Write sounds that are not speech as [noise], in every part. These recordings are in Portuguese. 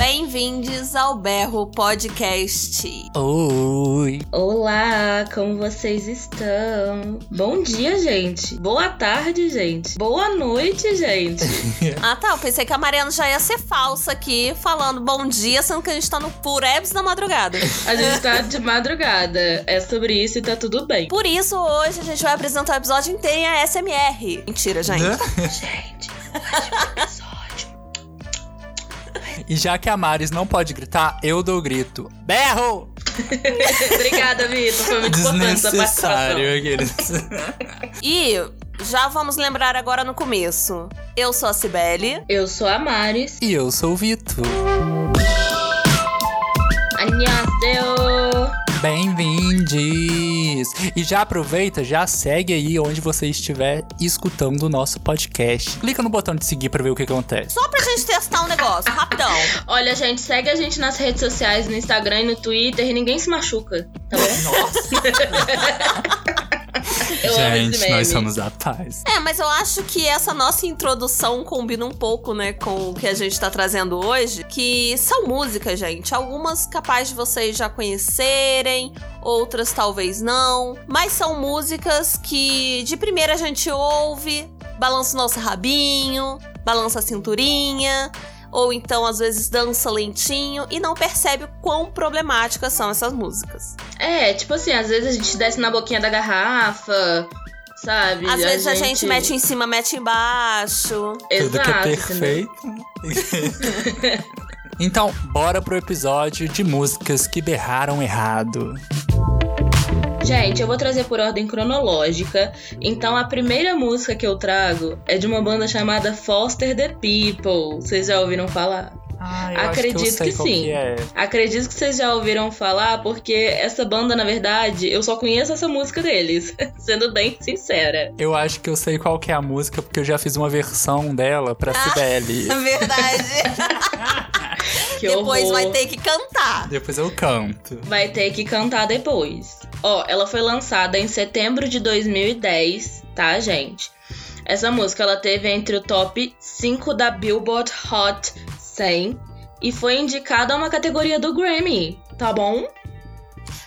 Bem-vindos ao Berro Podcast. Oi. Olá, como vocês estão? Bom dia, gente. Boa tarde, gente. Boa noite, gente. [laughs] ah, tá. Eu pensei que a Mariana já ia ser falsa aqui, falando bom dia, sendo que a gente tá no Purebs da madrugada. A gente tá de madrugada. É sobre isso e tá tudo bem. Por isso, hoje a gente vai apresentar o episódio inteiro em ASMR. Mentira, gente. gente, hoje o episódio. E já que a Maris não pode gritar, eu dou o grito. Berro! [laughs] Obrigada, Vitor. Foi muito importante essa participação. aqueles. [laughs] E já vamos lembrar agora no começo. Eu sou a Cibele. Eu sou a Maris. E eu sou o Vitor. Annyeonghaseyo! Bem-vindos! E já aproveita, já segue aí onde você estiver escutando o nosso podcast. Clica no botão de seguir pra ver o que acontece. Só pra gente testar um negócio, rapidão. Olha, gente, segue a gente nas redes sociais, no Instagram e no Twitter, e ninguém se machuca, tá bom? Nossa! [laughs] Eu Gente, nós somos a paz. É, mas eu acho que essa nossa introdução combina um pouco, né, com o que a gente tá trazendo hoje, que são músicas, gente. Algumas capazes de vocês já conhecerem, outras talvez não, mas são músicas que de primeira a gente ouve, balança o nosso rabinho, balança a cinturinha, ou então às vezes dança lentinho e não percebe o quão problemáticas são essas músicas. É, tipo assim, às vezes a gente desce na boquinha da garrafa, sabe? Às vezes a gente mete em cima, mete embaixo. Tudo que é Exato, perfeito. [laughs] então, bora pro episódio de músicas que berraram errado. Gente, eu vou trazer por ordem cronológica. Então, a primeira música que eu trago é de uma banda chamada Foster the People. Vocês já ouviram falar? Ah, eu Acredito acho que, eu sei que sim. Que é. Acredito que vocês já ouviram falar, porque essa banda, na verdade, eu só conheço essa música deles, [laughs] sendo bem sincera. Eu acho que eu sei qual que é a música, porque eu já fiz uma versão dela pra Ah. Cibele. [laughs] Verdade. [laughs] Que Depois horror. vai ter que cantar. Depois eu canto. Vai ter que cantar depois. Ó, ela foi lançada em setembro de 2010, tá, gente? Essa música ela teve entre o top 5 da Billboard Hot 100 e foi indicada a uma categoria do Grammy, tá bom?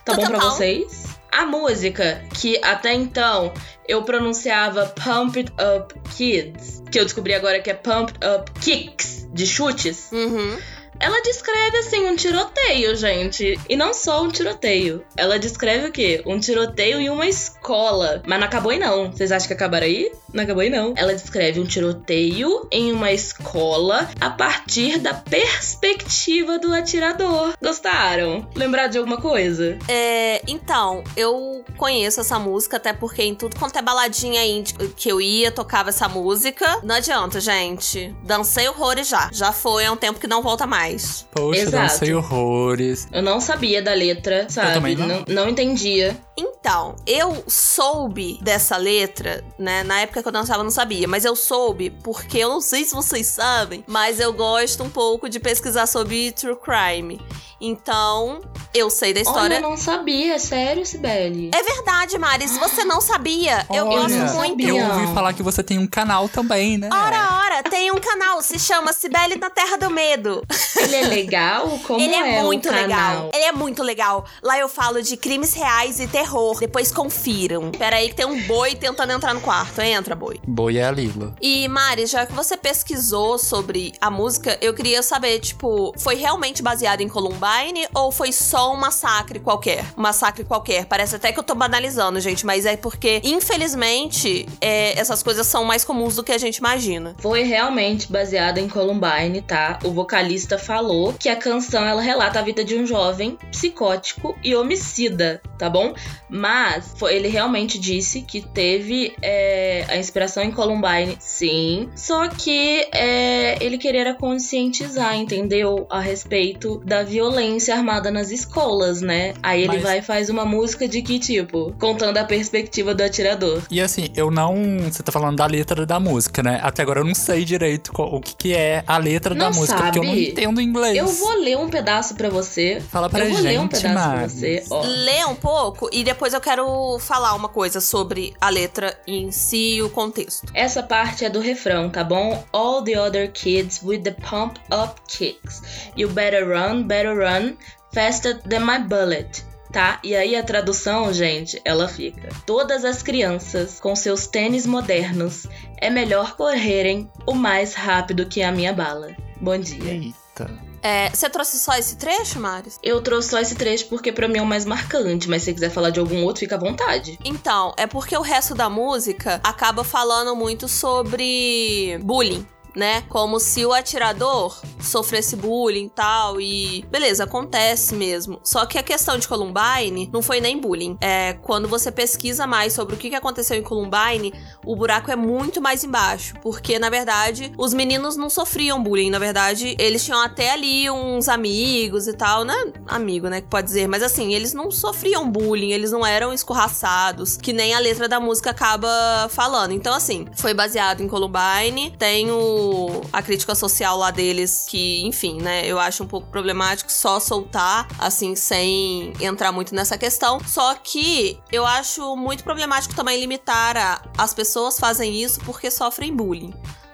Tá Tá bom pra bom. vocês? A música, que até então eu pronunciava Pump It Up Kids, que eu descobri agora que é Pump It Up Kicks, de chutes, Uhum. Ela descreve assim um tiroteio, gente. E não só um tiroteio. Ela descreve o quê? Um tiroteio em uma escola. Mas não acabou aí não. Vocês acham que acabaram aí? Não acabou aí não. Ela descreve um tiroteio em uma escola a partir da perspectiva do atirador. Gostaram? Lembrar de alguma coisa? É, então, eu conheço essa música, até porque em tudo quanto é baladinha indie que eu ia, tocava essa música. Não adianta, gente. Dancei horrores já. Já foi, é um tempo que não volta mais. Poxa, Exato. dancei horrores. Eu não sabia da letra, sabe? também não. não, não entendia. Então, eu soube dessa letra, né? Na época que eu dançava eu não sabia, mas eu soube porque eu não sei se vocês sabem, mas eu gosto um pouco de pesquisar sobre true crime. Então, eu sei da Olha, história. eu não sabia. Sério, Sibeli? É verdade, Mari. Se você não sabia, eu Olha, gosto muito. sabia. Eu ouvi falar que você tem um canal também, né? Ora, ora, tem um canal, se chama Cibele na Terra do Medo. Ele é legal? Como Ele é, o muito canal? legal. Ele é muito legal. Lá eu falo de crimes reais e terror. Depois confiram. Pera aí que tem um boi tentando entrar no quarto. Entra, boi. Boi é a Lila. E Mari, já que você pesquisou sobre a música, eu queria saber, tipo, foi realmente baseado em Columbine ou foi só um massacre qualquer? Um massacre qualquer. Parece até que eu tô banalizando, gente, mas é porque, infelizmente, é, essas coisas são mais comuns do que a gente imagina. Foi realmente baseada em Columbine, tá? O vocalista falou que a canção ela relata a vida de um jovem psicótico e homicida, tá bom? Mas foi- ele realmente disse que teve é, a inspiração em Columbine, sim. Só que é, ele queria conscientizar, entendeu? A respeito da violência armada nas escolas, né? Aí ele Mas- vai e faz uma música de que tipo? Contando a perspectiva do atirador. E assim, eu não. Você tá falando da letra da música, né? Até agora eu não sei direito qual- o que, que é a letra da Não música, porque eu não entendo inglês. Eu vou ler um pedaço pra você. Fala pra eu vou ler um gente, pedaço pra você. Ó. Lê um pouco e depois eu quero falar uma coisa sobre a letra em si e o contexto. Essa parte é do refrão, tá bom? All the other kids with the pump up kicks. You better run, better run, faster than my bullet. Tá? E aí a tradução, gente, ela fica: Todas as crianças com seus tênis modernos é melhor correrem o mais rápido que a minha bala. Bom dia. Eita. É, você trouxe só esse trecho, Maris? Eu trouxe só esse trecho porque pra mim é o mais marcante, mas se você quiser falar de algum outro, fica à vontade. Então, é porque o resto da música acaba falando muito sobre bullying. Né? Como se o atirador sofresse bullying e tal. E beleza, acontece mesmo. Só que a questão de Columbine não foi nem bullying. É, quando você pesquisa mais sobre o que aconteceu em Columbine, o buraco é muito mais embaixo. Porque, na verdade, os meninos não sofriam bullying. Na verdade, eles tinham até ali uns amigos e tal, né? Amigo, né? Que pode dizer. Mas assim, eles não sofriam bullying, eles não eram escorraçados, que nem a letra da música acaba falando. Então, assim, foi baseado em Columbine. Tem o, a crítica social lá deles, que, enfim, né? Eu acho um pouco problemático só soltar, assim, sem entrar muito nessa questão. Só que eu acho muito problemático também limitar a, as pessoas fazem isso porque sofrem bullying.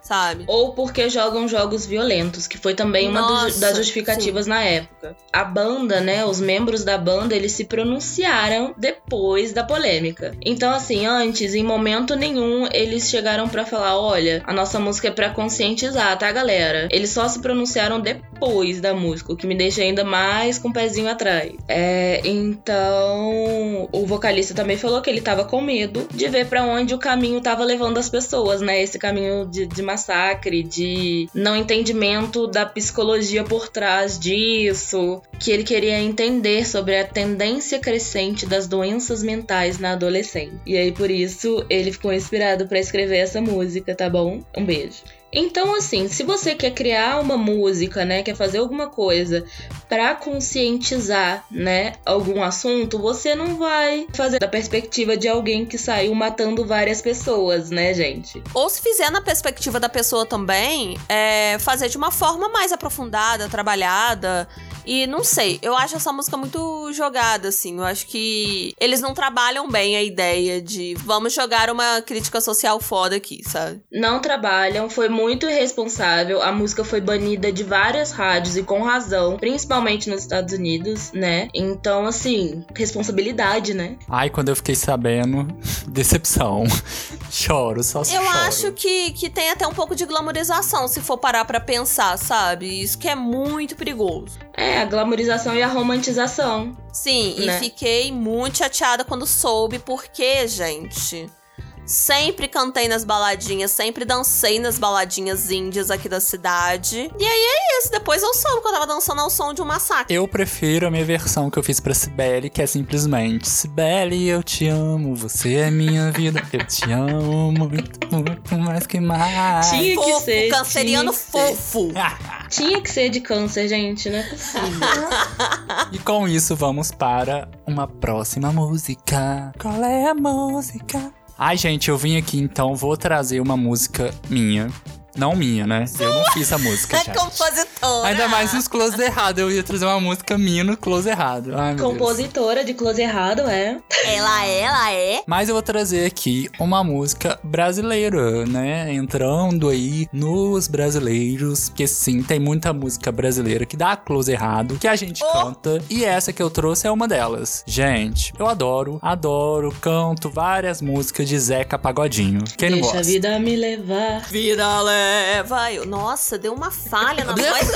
Sabe? Ou porque jogam jogos violentos, que foi também uma do- Nossa, das justificativas na época. A banda, né, os membros da banda, eles se pronunciaram depois da polêmica. Então, assim, antes, em momento nenhum, eles chegaram pra falar: olha, a nossa música é pra conscientizar, tá, galera? Eles só se pronunciaram depois da música, o que me deixa ainda mais com o pezinho atrás. É, então, o vocalista também falou que ele tava com medo de ver pra onde o caminho tava levando as pessoas, né? Esse caminho de, de massacre, de não entendimento da psicologia por trás disso, que ele queria entender sobre a tendência crescente das doenças mentais na adolescência. E aí por isso ele ficou inspirado pra escrever essa música, tá bom? Um beijo. Então, assim, se você quer criar uma música, né, quer fazer alguma coisa pra conscientizar, né, algum assunto, você não vai fazer da perspectiva de alguém que saiu matando várias pessoas, né, gente? Ou se fizer na perspectiva da pessoa também, é, fazer de uma forma mais aprofundada, trabalhada. E não sei, eu acho essa música muito jogada, assim. Eu acho que eles não trabalham bem a ideia de vamos jogar uma crítica social foda aqui, sabe? Não trabalham, foi muito irresponsável. A música foi banida de várias rádios e com razão, principalmente nos Estados Unidos, né? Então, assim, responsabilidade, né? Ai, quando eu fiquei sabendo, [laughs] decepção. Choro, só Eu choro. acho que, que tem até um pouco de glamorização, se for parar pra pensar, sabe? Isso que é muito perigoso. É, a glamorização e a romantização. Sim, Né? e fiquei muito chateada quando soube, porque, gente. Sempre cantei nas baladinhas, sempre dancei nas baladinhas índias aqui da cidade. E aí é isso, depois eu soube que eu tava dançando ao som de um massacre. Eu prefiro a minha versão que eu fiz pra Cibele, que é simplesmente Cibele, eu te amo, você é minha vida, eu te amo muito, muito mais que mais. Tinha que fofo, ser. canceriano tinha que ser. fofo. [laughs] Tinha que ser de câncer, gente, não é possível. E com isso vamos para uma próxima música. Qual é a música? Ai, gente, eu vim aqui então, vou trazer uma música minha. Não minha, né? Eu não fiz a música, É compositora. Ainda mais nos close errado. Eu ia trazer uma música minha no close errado. Ai, meu Deus. Compositora de close errado, é. Ela é, ela é. Mas eu vou trazer aqui uma música brasileira, né? Entrando aí nos brasileiros. Porque sim, tem muita música brasileira que dá close errado, que a gente Oh! canta. E essa que eu trouxe é uma delas. Gente, eu adoro, adoro, canto várias músicas de Zeca Pagodinho. Quem não Deixa gosta? a vida me levar. Vida leva. Eu- Nossa, deu uma falha na [laughs] voz do.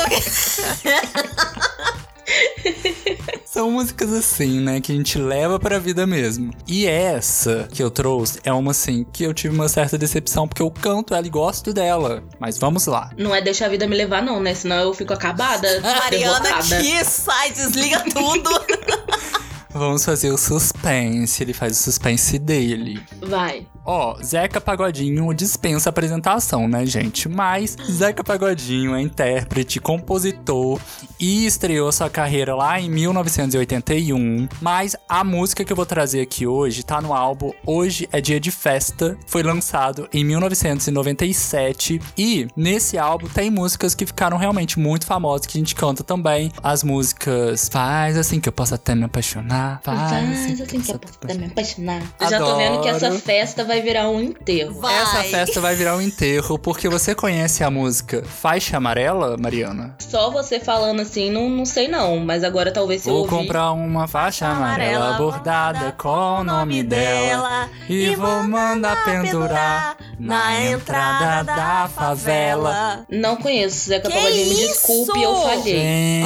[laughs] São músicas assim, né? Que a gente leva pra vida mesmo. E essa que eu trouxe é uma assim que eu tive uma certa decepção, porque eu canto ela e gosto dela. Mas vamos lá. Não é deixar a vida me levar, não, né? Senão eu fico acabada. Mariana derrotada. aqui, sai, desliga tudo. [laughs] Vamos fazer o suspense. Ele faz o suspense dele. Vai. Ó, Zeca Pagodinho dispensa apresentação, né, gente? Mas Zeca Pagodinho é intérprete, compositor e estreou sua carreira lá em 1981. Mas a música que eu vou trazer aqui hoje tá no álbum Hoje é Dia de Festa. Foi lançado em 1997 e nesse álbum tem músicas que ficaram realmente muito famosas que a gente canta também. As músicas Faz assim que eu posso até me apaixonar. Faz, Faz assim, que eu posso até me apaixonar. Eu Adoro. já tô vendo que essa festa vai virar um enterro. Vai. Essa festa vai virar um enterro porque você conhece a música Faixa Amarela, Mariana? Só você falando assim, não, não sei não. Mas agora talvez se eu Vou ouvir... comprar uma faixa amarela bordada com o nome dela e vou mandar pendurar na entrada da favela. Não conheço. Zeca Que Pagodinho, me desculpe, eu falhei.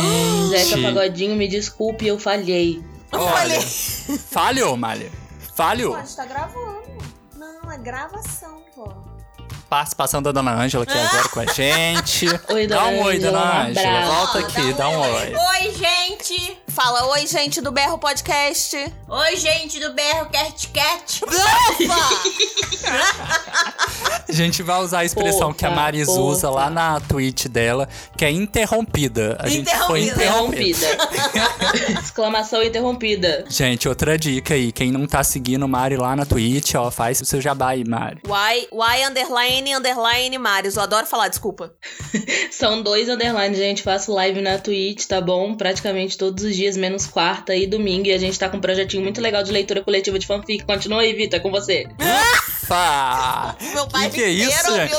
Zeca Gente, Pagodinho, me desculpe, eu falhei. Eu olha, falei. falhou, Malha. Falhou. Pode tá gravando. Não, é gravação, pô. Participação da Dona Ângela aqui agora com a gente. [laughs] Oi, Dá um oi, Dona um Ângela. abraço. Volta aqui, dá um oi. Oi, gente. Fala oi, gente do Berro Podcast. Oi, gente do Berro Cat Cat. [laughs] A gente vai usar a expressão que a Maris usa lá na tweet dela, que é interrompida. A gente foi Interrompida. interrompida. [laughs] Exclamação interrompida. Gente, outra dica aí. Quem não tá seguindo Mari lá na Twitch, ó, faz o seu jabá aí, Mari. Y, y underline underline Marius. Eu adoro falar, desculpa. [laughs] São dois underlines, gente. Faço live na Twitch, tá bom? Praticamente todos os dias, menos quarta e domingo. E a gente tá com um projetinho muito legal de leitura coletiva de fanfic. Continua aí, Vitor, é com você. Fá! [laughs] Meu pai Que que é isso, gente?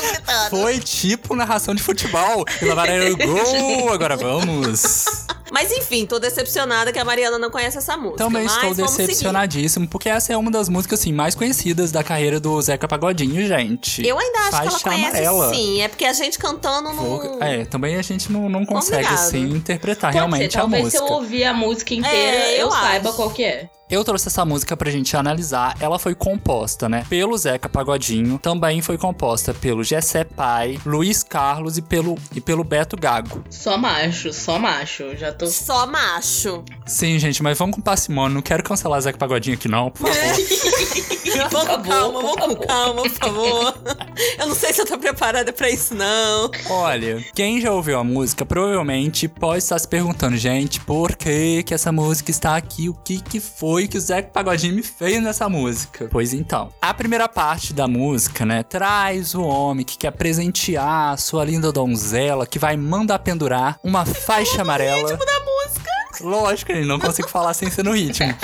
Foi tipo narração de futebol. E lá vai o gol. Agora vamos. Mas enfim, tô decepcionada que a Mariana não conhece essa música. Também mas estou vamos seguir. decepcionadíssimo, porque essa é uma das músicas assim, mais conhecidas da carreira do Zeca Pagodinho, gente. Eu ainda acho que ela Faixa conhece amarela. sim. É porque a gente cantando não. É, também a gente não, não consegue Complicado. assim interpretar Pode realmente ser, a talvez música. se eu ouvir a música inteira, É, eu, eu saiba qual que é. Eu trouxe essa música pra gente analisar. Ela foi composta, né, pelo Zeca Pagodinho. Também foi composta pelo Gessé Pai, Luiz Carlos e pelo, e pelo Beto Gago. Só macho, só macho. Já tô. Só macho. Sim, gente, mas vamos com parcimônia. Não quero cancelar Zeca Pagodinho aqui, não, por favor. [laughs] Vamos com calma, vamos com calma, por favor. Eu não sei se eu tô preparada pra isso, não. Olha, quem já ouviu a música provavelmente pode estar se perguntando, gente, por que que essa música está aqui? O que que foi que o Zeca Pagodinho me fez nessa música? Pois então, a primeira parte da música, né, traz o homem que quer presentear a sua linda donzela, que vai mandar pendurar uma faixa amarela. da música. Lógico, ele não consigo falar sem ser no ritmo.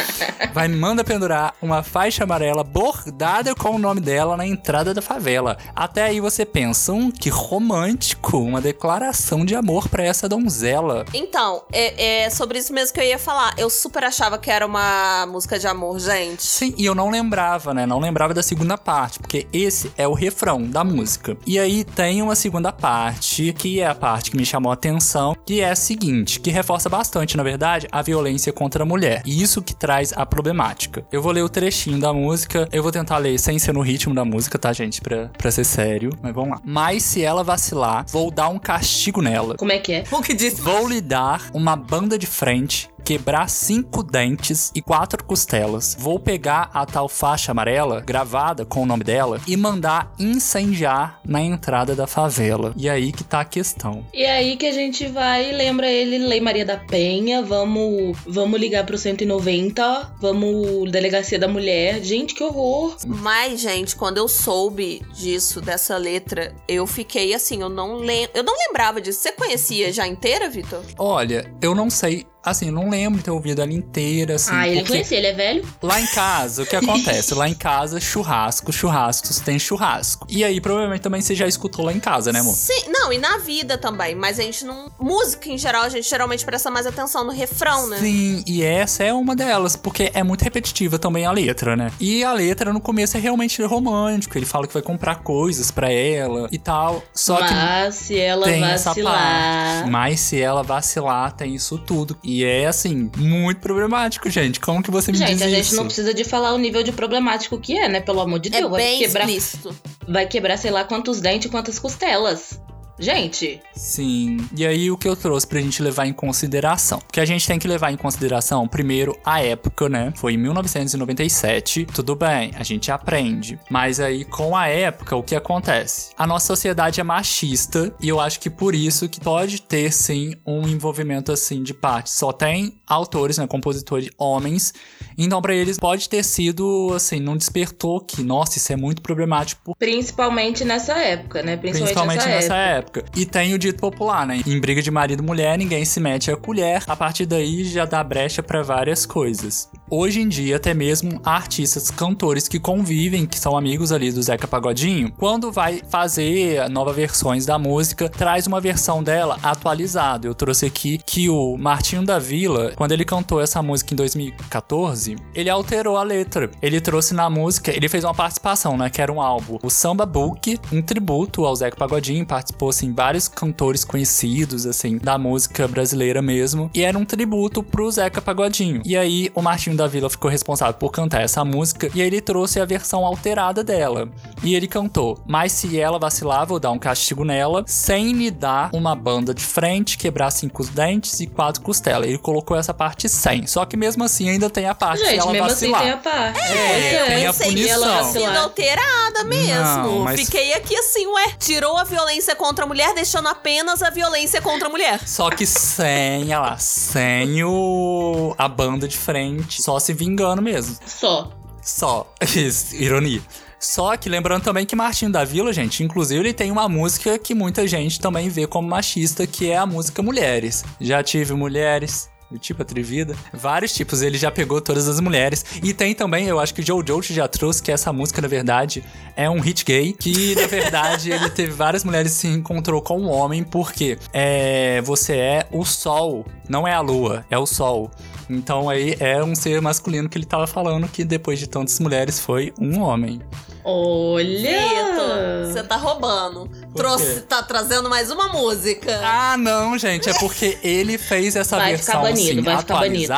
Vai manda pendurar uma faixa amarela bordada com o nome dela na entrada da favela. Até aí você pensa, hum, que romântico, uma declaração de amor pra essa donzela. Então, é, é sobre isso mesmo que eu ia falar. Eu super achava que era uma música de amor, gente. Sim, e eu não lembrava, né? Não lembrava da segunda parte, porque esse é o refrão da música. E aí tem uma segunda parte, que é a parte que me chamou a atenção, que é a seguinte, que reforça bastante, na verdade, a violência contra a mulher. E isso que traz a problemática. Eu vou ler o trechinho da música, eu vou tentar ler sem ser no ritmo da música, tá, gente? Pra, pra ser sério, mas vamos lá. Mas se ela vacilar, vou dar um castigo nela. Como é que é? O que disse? Vou lhe dar uma banda de frente, quebrar cinco dentes e quatro costelas. Vou pegar a tal faixa amarela, gravada com o nome dela, e mandar incendiar na entrada da favela. E aí que tá a questão. E aí que a gente vai, lembra ele, Lei Maria da Penha, vamos, vamos ligar pro 190, vamos Delegacia da Mulher. Gente, que horror. Mas, gente, quando eu soube disso, dessa letra, eu fiquei assim, eu não lembro. Eu não lembrava disso. Você conhecia já inteira, Vitor? Olha, eu não sei. Assim, não lembro de ter ouvido ela inteira, assim. ah, ele porque conhecia, ele é velho? Lá em casa, o que acontece? [laughs] Lá em casa, churrasco, churrascos tem churrasco. E aí, provavelmente também você já escutou lá em casa, né, amor? Sim, não, e na vida também. Mas a gente não. Música em geral, a gente geralmente presta mais atenção no refrão, né? Sim, e essa é uma delas, porque é muito repetitiva também a letra, né? E a letra no começo é realmente romântico, ele fala que vai comprar coisas pra ela e tal. Só que Mas se ela tem essa vacilar. parte. Mas se ela vacilar, tem isso tudo. E é assim, muito problemático, gente. Como que você me diz Gente, a gente isso? não precisa de falar o nível de problemático que é, né? Pelo amor de É Deus. vai bem quebrar, explícito. vai quebrar, sei lá, quantos dentes e quantas costelas. Gente, Sim. E aí o que eu trouxe pra gente levar em consideração? Porque a gente tem que levar em consideração, primeiro, a época, né? Foi em 1997. Tudo bem, a gente aprende. Mas aí, com a época, o que acontece? A nossa sociedade é machista e eu acho que por isso que pode ter, sim, um envolvimento, assim, de parte. Só tem autores, né? Compositores homens. Então, pra eles, pode ter sido, assim, não despertou que, nossa, isso é muito problemático principalmente nessa época, né? Principalmente, Principalmente nessa, nessa época. época. E tem o dito popular, né? Em briga de marido e mulher, ninguém se mete a colher. A partir daí já dá brecha pra várias coisas. Hoje em dia, até mesmo artistas, cantores que convivem, que são amigos ali do Zeca Pagodinho, quando vai fazer novas versões da música, traz uma versão dela atualizada. Eu trouxe aqui que o Martinho da Vila, quando ele cantou essa música em 2014, ele alterou a letra. Ele trouxe na música, ele fez uma participação, né? Que era um álbum, o Samba Book, um tributo ao Zeca Pagodinho, participou, assim, vários cantores conhecidos, assim, da música brasileira mesmo, e era um tributo pro Zeca Pagodinho. E aí, o Martinho da Vila ficou responsável por cantar essa música, e aí ele trouxe a versão alterada dela. E ele cantou, mas se ela vacilar, vou dar um castigo nela, sem me dar uma banda de frente, quebrar cinco dentes e quatro costelas. Ele colocou essa parte sem. Só que mesmo assim ainda tem a parte se Gente, ela mesmo vacilar. assim tem a parte. É, tem a punição. ela alterada mesmo. Não, mas- Fiquei aqui assim, ué, tirou a violência contra a mulher, deixando apenas a violência contra a mulher. Só que sem, olha lá, sem o, a banda de frente. Só se vingando mesmo. Só. Só. [laughs] Isso, Ironia. Só que lembrando também que Martinho da Vila, gente, inclusive ele tem uma música que muita gente também vê como machista, que é a música Mulheres. Já tive mulheres. Tipo atrevida. Vários tipos, ele já pegou todas as mulheres. E tem também, eu acho que o Joe Joe já trouxe que essa música, na verdade, é um hit gay. Que, na verdade, ele teve várias mulheres que se encontrou com um homem, porque é, você é o sol, não é a lua, é o sol. Então aí é um ser masculino que ele tava falando que depois de tantas mulheres foi um homem. Olha! Vitor, você tá roubando. Trouxe, tá trazendo mais uma música. Ah, não, gente, é porque ele fez essa Vai versão ficar banido, assim, vai ficar banido.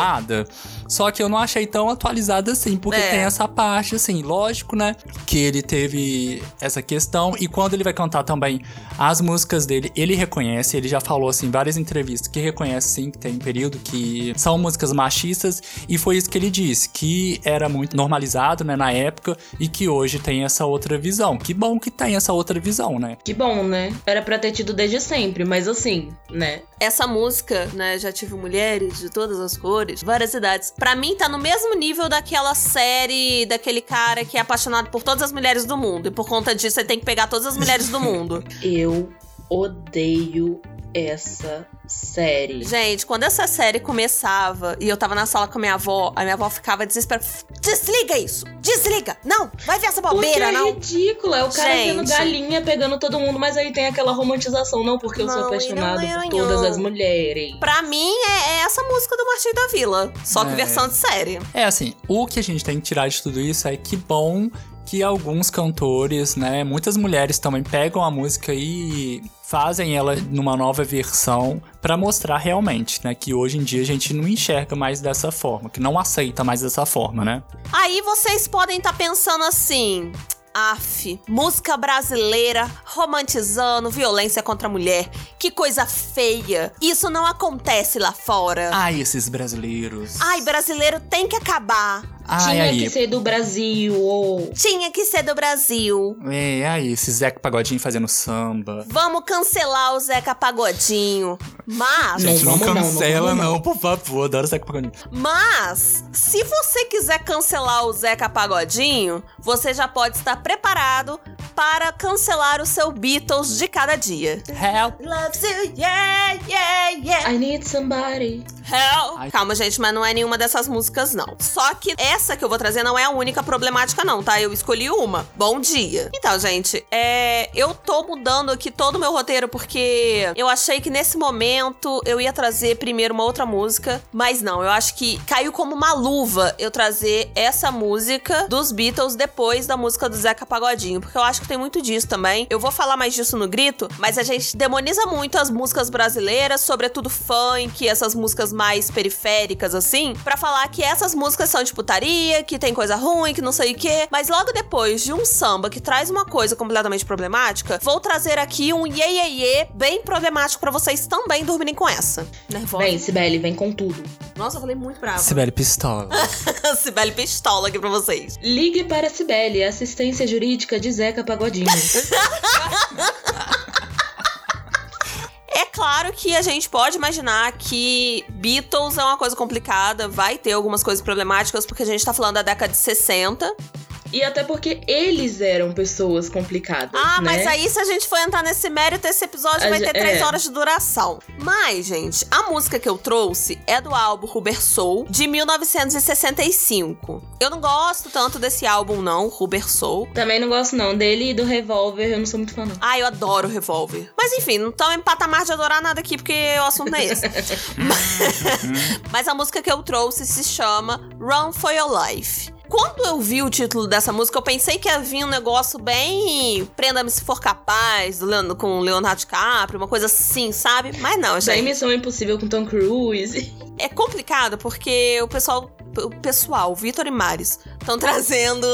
Só que eu não achei tão atualizada assim, porque É. tem essa parte, assim, lógico, né? Que ele teve essa questão. E quando ele vai cantar também as músicas dele, ele reconhece, ele já falou, assim, em várias entrevistas, que reconhece, sim, que tem um período que são músicas machistas. E foi isso que ele disse, que era muito normalizado, né, na época, e que hoje tem essa outra visão. Que bom que tem essa outra visão, né? Que bom, né? Era pra ter tido desde sempre, mas assim, né? Essa música, né, já tive mulheres de todas as cores, várias idades. Pra mim tá no mesmo nível daquela série daquele cara que é apaixonado por todas as mulheres do mundo. E por conta disso ele tem que pegar todas as mulheres do mundo. [laughs] Eu odeio essa série. Gente, quando essa série começava e eu tava na sala com a minha avó, a minha avó ficava desesperada. Desliga isso! Desliga! Não! Vai ver essa Porque bobeira, é não! ridículo, é o cara Gente. sendo galinha pegando todo mundo, mas aí tem aquela romantização, não, porque eu sou Não, apaixonado não, não, por todas as mulheres. Pra mim, é, é essa música do Martinho da Vila. Só que É. versão de série. É assim, o que a gente tem que tirar de tudo isso é que bom que alguns cantores, né, muitas mulheres também pegam a música e fazem ela numa nova versão pra mostrar realmente, né, que hoje em dia a gente não enxerga mais dessa forma, que não aceita mais dessa forma, né? Aí vocês podem estar pensando assim. Af, música brasileira romantizando violência contra a mulher. Que coisa feia. Isso não acontece lá fora. Ai, esses brasileiros. Ai, brasileiro tem que acabar. Ai, Tinha aí. que ser do Brasil, ou... Tinha que ser do Brasil. É, aí, esse Zeca Pagodinho fazendo samba. Vamos cancelar o Zeca Pagodinho. Mas, Não Gente, não, não, não cancela, vamos não, não. por favor. Adoro Zeca Pagodinho. mas, se você quiser cancelar o Zeca Pagodinho, você já pode estar preparado para cancelar o seu Beatles de cada dia. Help. Loves you, yeah, yeah, yeah. I need somebody. Hell. Ai. Calma, gente, mas não é nenhuma dessas músicas, não. Só que essa que eu vou trazer não é a única problemática, não, tá? Eu escolhi uma. Bom dia. Então, gente, é. Eu tô mudando aqui todo o meu roteiro porque eu achei que nesse momento eu ia trazer primeiro uma outra música, mas não, eu acho que caiu como uma luva eu trazer essa música dos Beatles depois da música do Zeca Pagodinho, porque eu acho que tem muito disso também. Eu vou falar mais disso no grito, mas a gente demoniza muito as músicas brasileiras, sobretudo funk, essas músicas mais periféricas assim, para falar que essas músicas são de putaria, que tem coisa ruim, que não sei o quê. Mas logo depois de um samba que traz uma coisa completamente problemática, vou trazer aqui um iê, iê, iê bem problemático para vocês também dormirem com essa. Nervosa. Vem, Sibeli, vem com tudo. Nossa, eu falei muito brava. Sibeli Pistola. [laughs] Sibeli pistola aqui pra vocês. Ligue para Sibeli, assistência jurídica de Zeca Pagodinho. É claro que a gente pode imaginar que Beatles é uma coisa complicada, vai ter algumas coisas problemáticas, porque a gente tá falando da década de 60. E até porque eles eram pessoas complicadas. Ah, né? mas aí se a gente for entrar nesse mérito, esse episódio A vai ter três é. horas de duração. Mas, gente, a música que eu trouxe é do álbum Rubber Soul, de 1965. Eu não gosto tanto desse álbum, não, Rubber Soul. Também não gosto não dele e do Revólver, eu não sou muito fã não. Ah, eu adoro Revolver. Mas enfim, não estamos em patamar de adorar nada aqui, porque o assunto não é esse. [laughs] [laughs] Mas a música que eu trouxe se chama Run for Your Life. Quando eu vi o título dessa música, eu pensei que ia vir um negócio bem Prenda-me se for capaz, com o Leonardo DiCaprio, uma coisa assim, sabe? Mas não, gente. Missão Impossível com Tom Cruise. [laughs] É complicado porque o pessoal, o pessoal, Vitor e Maris, estão trazendo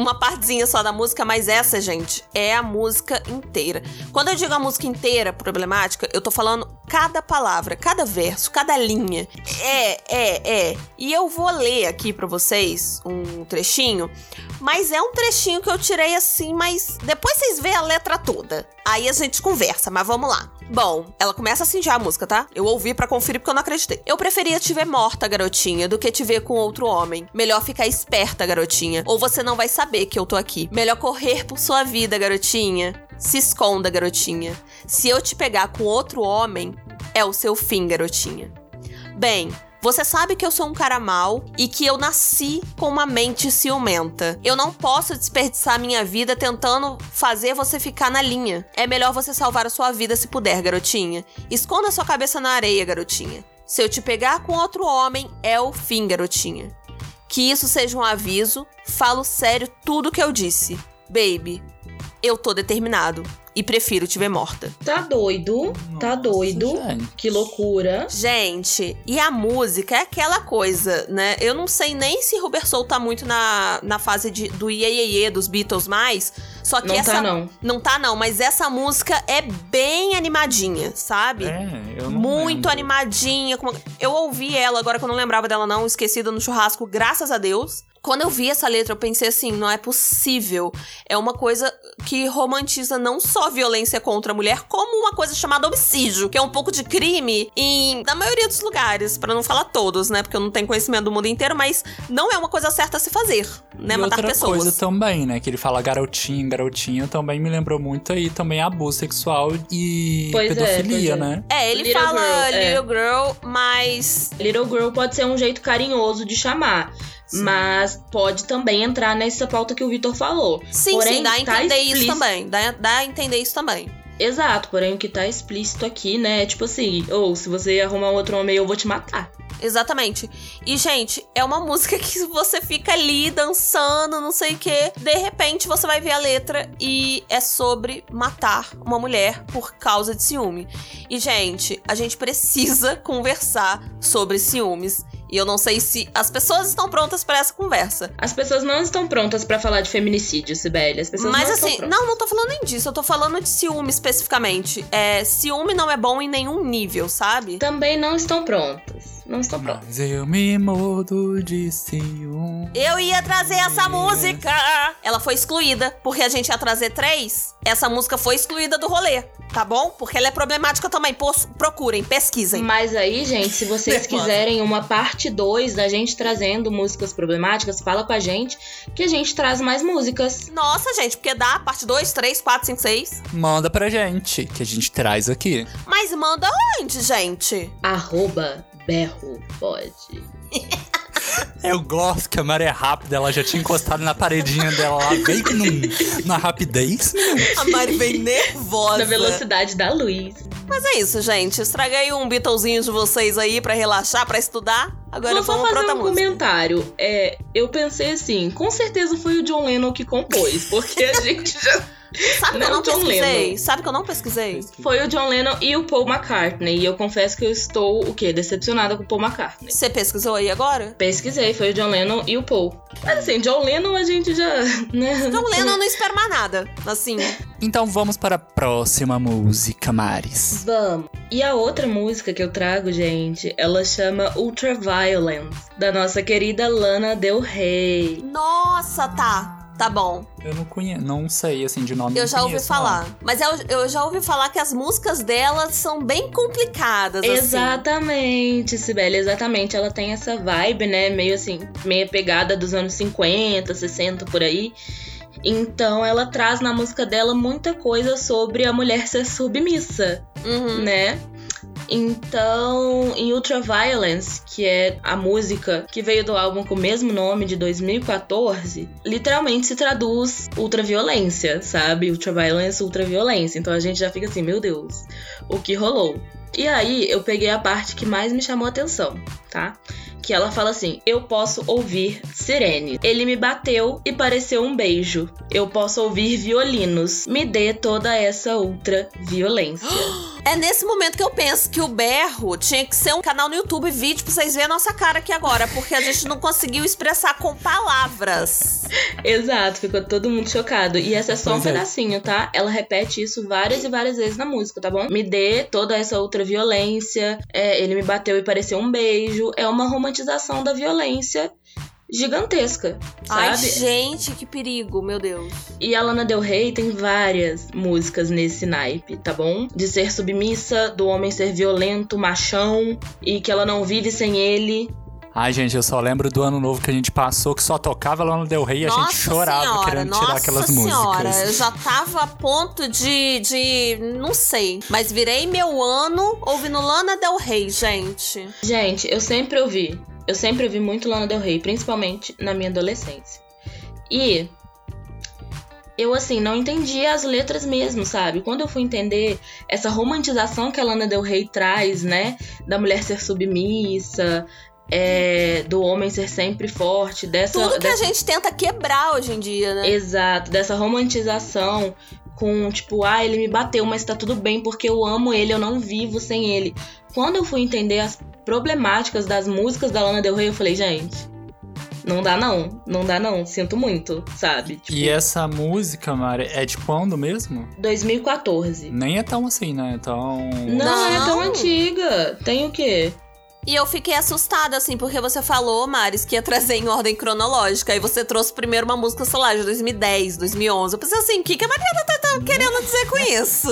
uma partezinha só da música, mas essa, gente, é a música inteira. Quando eu digo a música inteira problemática, eu tô falando cada palavra, cada verso, cada linha. É, é, é. E eu vou ler aqui pra vocês um trechinho, mas é um trechinho que eu tirei assim, mas depois vocês veem a letra toda. Aí a gente conversa, mas vamos lá. Bom, ela começa assim já a música, tá? Eu ouvi pra conferir porque eu não acreditei. Eu preferia te ver morta, garotinha, do que te ver com outro homem. Melhor ficar esperta, garotinha, ou você não vai saber que eu tô aqui. Melhor correr por sua vida, garotinha. Se esconda, garotinha. Se eu te pegar com outro homem, é o seu fim, garotinha. Bem, você sabe que eu sou um cara mau e que eu nasci com uma mente ciumenta. Eu não posso desperdiçar minha vida tentando fazer você ficar na linha. É melhor você salvar a sua vida se puder, garotinha. Esconda sua cabeça na areia, garotinha. Se eu te pegar com outro homem, é o fim, garotinha. Que isso seja um aviso, falo sério tudo que eu disse. Baby, eu tô determinado e prefiro te ver morta. Tá doido, tá doido. gente. Que loucura. Gente, e a música é aquela coisa, né? Eu não sei nem se Robert Soul tá muito na, na fase de, do iê, iê, iê dos Beatles mais. Só que Não essa. tá não. Não tá, não, mas essa música é bem animadinha, sabe? É, eu não Muito lembro. animadinha. Eu ouvi ela agora que eu não lembrava dela, não, esquecida no churrasco, graças a Deus. Quando eu vi essa letra, eu pensei assim: não é possível. É uma coisa que romantiza não só a violência contra a mulher, como uma coisa chamada homicídio, que é um pouco de crime em na maioria dos lugares, pra não falar todos, né? Porque eu não tenho conhecimento do mundo inteiro, mas não é uma coisa certa a se fazer, né? e Matar outra pessoas. coisa também, né? Que ele fala garotinho, garotinho, também me lembrou muito aí também abuso sexual e Pois é, pedofilia, é. né? É, ele Little fala girl, é. little girl, mas Little Girl pode ser um jeito carinhoso de chamar. Mas pode também entrar nessa pauta que o Vitor falou. sim, Porém, sim, dá a tá entender isso explícito- também. Dá, dá a entender isso também. Exato, porém o que tá explícito aqui, né? É tipo assim, ou se você arrumar outro homem, eu vou te matar. Exatamente. E, gente, é uma [laughs] música que você fica ali dançando, não sei o quê. De repente você vai ver a letra e é sobre matar uma mulher por causa de ciúme. E, gente, a gente precisa [laughs] conversar sobre ciúmes. E eu não sei se as pessoas estão prontas para essa conversa. As pessoas não estão prontas pra falar de feminicídio, Sibeli. As pessoas Mas não assim, estão prontas. não, não tô falando nem disso, eu tô falando de ciúme especificamente. É, ciúme não é bom em nenhum nível, sabe? Também não estão prontas. Não estão prontas. Mas eu me mudo de ciúme. Eu ia trazer essa música! Ela foi excluída, porque a gente ia trazer três. Essa música foi excluída do rolê, tá bom? Porque ela é problemática também. Pos- procurem, pesquisem. Mas aí, gente, se vocês quiserem uma parte 2 da gente trazendo músicas problemáticas, fala com a gente que a gente traz mais músicas. Nossa, gente, porque dá parte 2, 3, 4, 5, 6. Manda pra gente, que a gente traz aqui. Mas manda onde, gente? Arroba berro pode. [laughs] Eu gosto que a Mari é rápida, ela já tinha encostado na paredinha dela lá, veio num- na rapidez. A Mari vem nervosa. Na velocidade da luz. Mas é isso, gente. Estraguei um Beatlezinho de vocês aí pra relaxar, pra estudar. Agora Vou só vamos pra fazer outra um música. comentário. É, eu pensei assim, com certeza foi o John Lennon que compôs, porque a [laughs] gente já. Sabe que eu Não, John pesquisei? Lennon. Sabe que eu não pesquisei? Foi o John Lennon e o Paul McCartney. E eu confesso que eu estou, o quê? Decepcionada com o Paul McCartney. Você pesquisou aí agora? Pesquisei, foi o John Lennon e o Paul. Mas assim, John Lennon a gente já. [laughs] Né? John Lennon não espero mais nada. Assim. Então vamos para a próxima música, Maris. Vamos. E a outra música que eu trago, gente, ela chama Ultraviolence, da nossa querida Lana Del Rey. Nossa, tá. Tá bom. Eu não conheço, não sei assim de nome. Eu já ouvi falar. Mas eu, eu já ouvi falar que as músicas dela são bem complicadas, assim. Exatamente, Sibeli, exatamente. Ela tem essa vibe, né? Meio assim, meia pegada dos anos 50, 60 por aí. Então ela traz na música dela muita coisa sobre a mulher ser submissa, Uhum. né? Então, em Ultraviolence, que é a música que veio do álbum com o mesmo nome de 2014, literalmente se traduz ultraviolência, sabe? Ultraviolence, ultraviolência. Então a gente já fica assim, meu Deus, o que rolou? E aí eu peguei a parte que mais me chamou a atenção, tá? Que ela fala assim: Eu posso ouvir sirene. Ele me bateu e pareceu um beijo. Eu posso ouvir violinos. Me dê toda essa ultra violência. [gasps] É nesse momento que eu penso que o berro tinha que ser um canal no YouTube vídeo pra vocês verem a nossa cara aqui agora, porque a gente não conseguiu expressar com palavras. [laughs] Exato, ficou todo mundo chocado. E essa é só um Pois é. pedacinho, tá? Ela repete isso várias e várias vezes na música, tá bom? Me dê toda essa outra violência. é, ele me bateu e pareceu um beijo. É uma romantização da violência gigantesca, Ai, sabe? gente, que perigo, meu Deus. E a Lana Del Rey tem várias músicas nesse naipe, tá bom? De ser submissa, do homem ser violento, machão, e que ela não vive sem ele. Ai, gente, eu só lembro do ano novo que a gente passou, que só tocava Lana Del Rey e a nossa gente chorava senhora, querendo nossa tirar aquelas senhora, músicas. Eu já tava a ponto de, de. Não sei. Mas virei meu ano ouvindo Lana Del Rey, gente. Gente, eu sempre ouvi. Eu sempre ouvi muito Lana Del Rey, principalmente na minha adolescência. E eu, assim, não entendia as letras mesmo, sabe? Quando eu fui entender essa romantização que a Lana Del Rey traz, né? Da mulher ser submissa, é, do homem ser sempre forte, dessa. Tudo que dessa... a gente tenta quebrar hoje em dia, né? Exato, dessa romantização com tipo, ah, ele me bateu, mas tá tudo bem porque eu amo ele, eu não vivo sem ele. Quando eu fui entender as problemáticas das músicas da Lana Del Rey, eu falei, gente, não dá não, não dá não, sinto muito, sabe? Tipo, E essa música, Mari, é de quando mesmo? 2014. Nem é tão assim, né? Tão. Não, é tão Não. antiga. Tem o quê? E eu fiquei assustada, assim, porque você falou, Maris, que ia trazer em ordem cronológica. Aí você trouxe primeiro uma música, sei lá, de 2010, 2011. Eu pensei assim, o que, que a Mariana tá, tá querendo dizer com isso?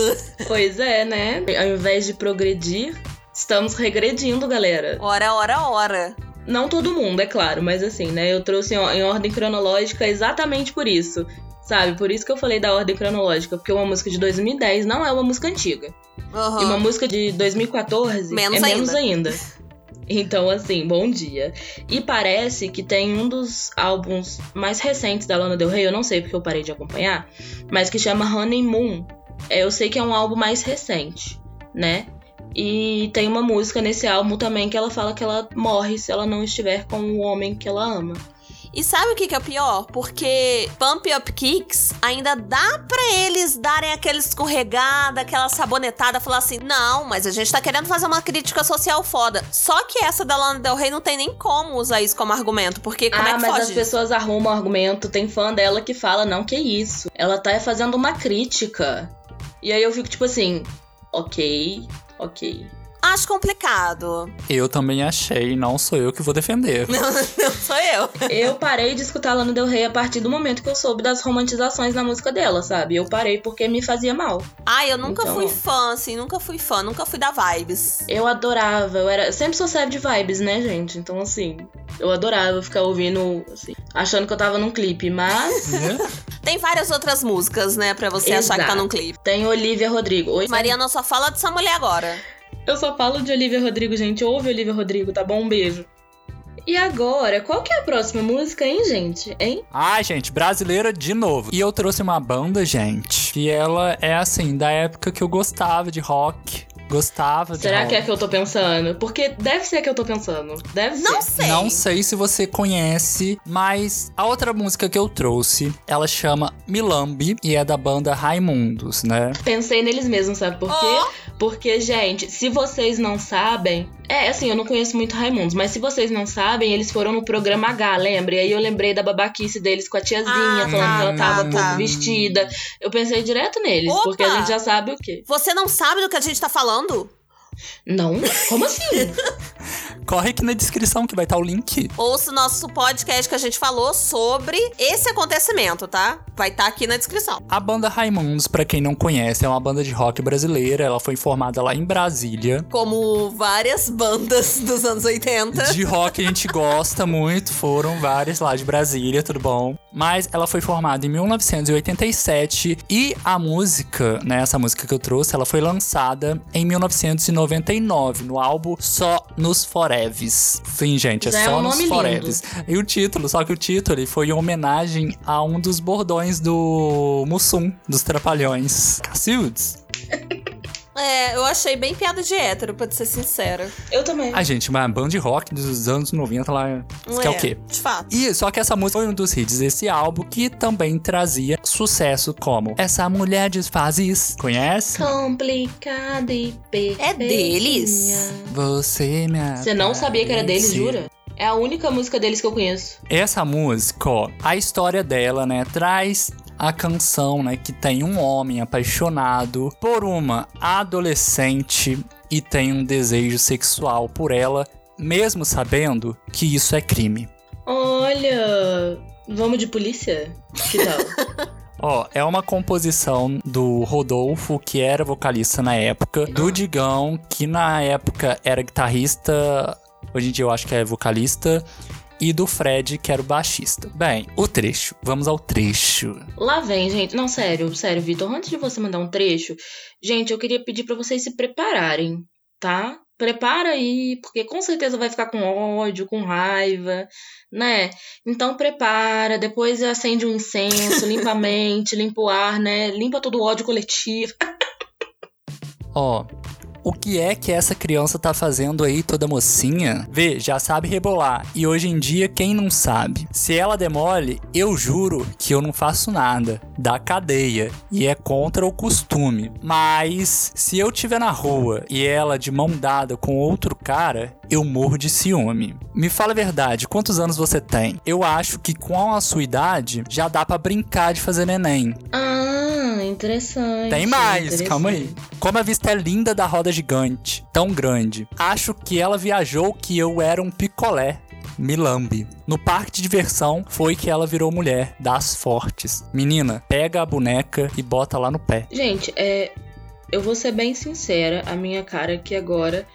Pois é, né? Ao invés de progredir, estamos regredindo, galera. Ora, ora, ora. Não todo mundo, é claro, mas assim, né? Eu trouxe em em ordem cronológica exatamente por isso. Sabe? Por isso que eu falei da ordem cronológica, porque uma música de 2010 não é uma música antiga. Aham. E uma música de 2014 Menos é menos ainda. Então, assim, bom dia. E parece que tem um dos álbuns mais recentes da Lana Del Rey, eu não sei porque eu parei de acompanhar, mas que chama Honeymoon. É, eu sei que é um álbum mais recente, né? E tem uma música nesse álbum também que ela fala que ela morre se ela não estiver com o homem que ela ama. E sabe o que, que é pior? Porque Pump Up Kicks ainda dá pra eles darem aquela escorregada, aquela sabonetada, falar assim: não, mas a gente tá querendo fazer uma crítica social foda. Só que essa da Lana Del Rey não tem nem como usar isso como argumento, porque como ah, é que mas foge as pessoas arrumam argumento. Tem fã dela que fala, não, que isso. Ela tá fazendo uma crítica. E aí eu fico tipo assim, ok, ok. Acho complicado. Eu também achei, não sou eu que vou defender. [laughs] Não, não sou eu. Eu parei de escutar Lana Del Rey a partir do momento que eu soube das romantizações na música dela, sabe? Eu parei porque me fazia mal. Ai, eu nunca Então, fui fã, assim, nunca fui fã, nunca fui da vibes. Eu adorava, eu era. eu sempre sou serve de vibes, né, gente? Então, assim, eu adorava ficar ouvindo, assim, achando que eu tava num clipe, mas. [laughs] Tem várias outras músicas, né, pra você achar que tá Exato. num clipe. Tem Olivia Rodrigo. Oi, Mariana só fala dessa mulher agora. Eu só falo de Olivia Rodrigo, gente. Ouve Olivia Rodrigo, tá bom? Um beijo. E agora, qual que é a próxima música, hein, gente? Hein? Ah, gente, brasileira de novo. E eu trouxe uma banda, gente, que ela é assim, da época que eu gostava de rock. Gostava de Será rock. que é a que eu tô pensando? Porque deve ser a que eu tô pensando. Deve Não ser. sei. Não sei se você conhece, mas a outra música que eu trouxe, ela chama Milambi e é da banda Raimundos, né? Pensei neles mesmos, sabe por quê? Porque, gente, se vocês não sabem. É, assim, eu não conheço muito Raimundos, mas se vocês não sabem, eles foram no programa H, lembra? E aí eu lembrei da babaquice deles com a tiazinha, Ah, falando tá, que ela tá, tava tá. pouco vestida. Eu pensei direto neles, Opa! porque a gente já sabe o quê. Você não sabe do que a gente tá falando? Não? Como assim? [laughs] Corre aqui na descrição que vai estar o link. Ouça o nosso podcast que a gente falou sobre esse acontecimento, tá? Vai estar aqui na descrição. A banda Raimundos, pra quem não conhece, é uma banda de rock brasileira. Ela foi formada lá em Brasília. Como várias bandas dos anos 80. De rock a gente gosta muito, foram várias lá de Brasília, tudo bom. Mas ela foi formada em 1987 e a música, né, essa música que eu trouxe, ela foi lançada em 1999 no álbum Só nos Foreves. Sim, gente, é Já é Só um nos lindo. Foreves. E o título, só que o título ele foi em homenagem a um dos bordões do Mussum, dos Trapalhões. Cacildes. [laughs] É, eu achei bem piada de hétero, pra ser sincera. Eu também. A gente, uma banda de rock dos anos 90 lá, Não que é o quê? De fato. E só que essa música foi um dos hits desse álbum que também trazia sucesso como Essa Mulher Desfaz Isso. Conhece? Complicada e perfeitinha. É deles? Você me Você não sabia que era deles, jura? É a única música deles que eu conheço. Essa música, ó, a história dela, né, traz a canção, né, que tem um homem apaixonado por uma adolescente e tem um desejo sexual por ela, mesmo sabendo que isso é crime. Olha, vamos de polícia? Que tal? [laughs] Ó, é uma composição do Rodolfo, que era vocalista na época, do Digão, que na época era guitarrista, hoje em dia eu acho que é vocalista, e do Fred, que era o baixista. Bem, o trecho. Vamos ao trecho. Lá vem, gente. Não, sério, sério, Vitor. Antes de você mandar um trecho, gente, eu queria pedir pra vocês se prepararem, tá? Prepara aí, porque com certeza vai ficar com ódio, com raiva, né? Então prepara, depois acende um incenso, [laughs] limpa a mente, limpa o ar, né? Limpa todo o ódio coletivo. Ó, o que é que essa criança tá fazendo aí toda mocinha? Vê, já sabe rebolar. E hoje em dia, quem não sabe? Se ela demole, eu juro que eu não faço nada. Da cadeia. E é contra o costume. Mas, se eu tiver na rua e ela de mão dada com outro cara, eu morro de ciúme. Me fala a verdade, quantos anos você tem? Eu acho que com a sua idade, já dá pra brincar de fazer neném. Ah, interessante. Tem mais, interessante. calma aí. Como a vista é linda da roda gigante, tão grande. Acho que ela viajou que eu era um picolé. Milambi. No parque de diversão foi que ela virou mulher das fortes. Menina, pega a boneca e bota lá no pé. Gente, é, eu vou ser bem sincera, a minha cara aqui agora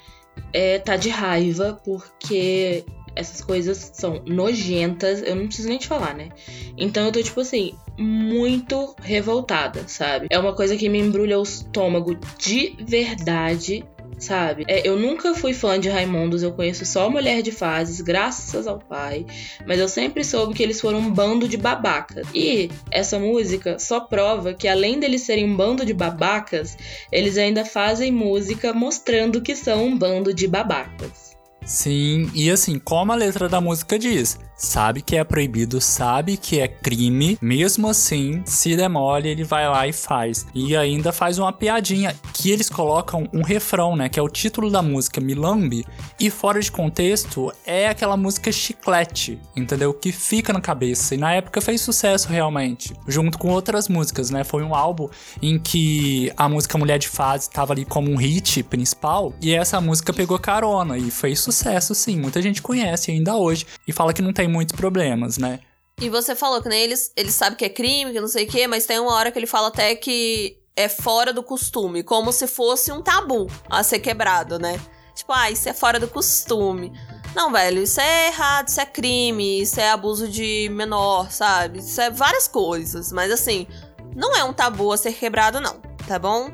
é, tá de raiva, porque essas coisas são nojentas, eu não preciso nem te falar, né? Então eu tô, tipo assim, muito revoltada, sabe? É uma coisa que me embrulha o estômago de verdade. Sabe? É, eu nunca fui fã de Raimundos, eu conheço só Mulher de Fases, graças ao pai. Mas eu sempre soube que eles foram um bando de babacas. E essa música só prova que, além deles serem um bando de babacas, eles ainda fazem música mostrando que são um bando de babacas. Sim, e assim, como a letra da música diz, sabe que é proibido, sabe que é crime, mesmo assim, se demole, ele vai lá e faz. E ainda faz uma piadinha que eles colocam um refrão, né, que é o título da música Milambi, e fora de contexto é aquela música chiclete, entendeu? Que fica na cabeça. E na época fez sucesso realmente, junto com outras músicas, né? Foi um álbum em que a música Mulher de Fase estava ali como um hit principal, e essa música pegou carona e fez sucesso, sim. Muita gente conhece ainda hoje e fala que não tem muitos problemas, né? E você falou que nem eles, eles sabem que é crime, que não sei o quê, mas tem uma hora que ele fala até que é fora do costume, como se fosse um tabu a ser quebrado, né? Tipo, ah, isso é fora do costume. Não, velho, isso é errado, isso é crime, isso é abuso de menor, sabe? Isso é várias coisas, mas assim, não é um tabu a ser quebrado, não, tá bom?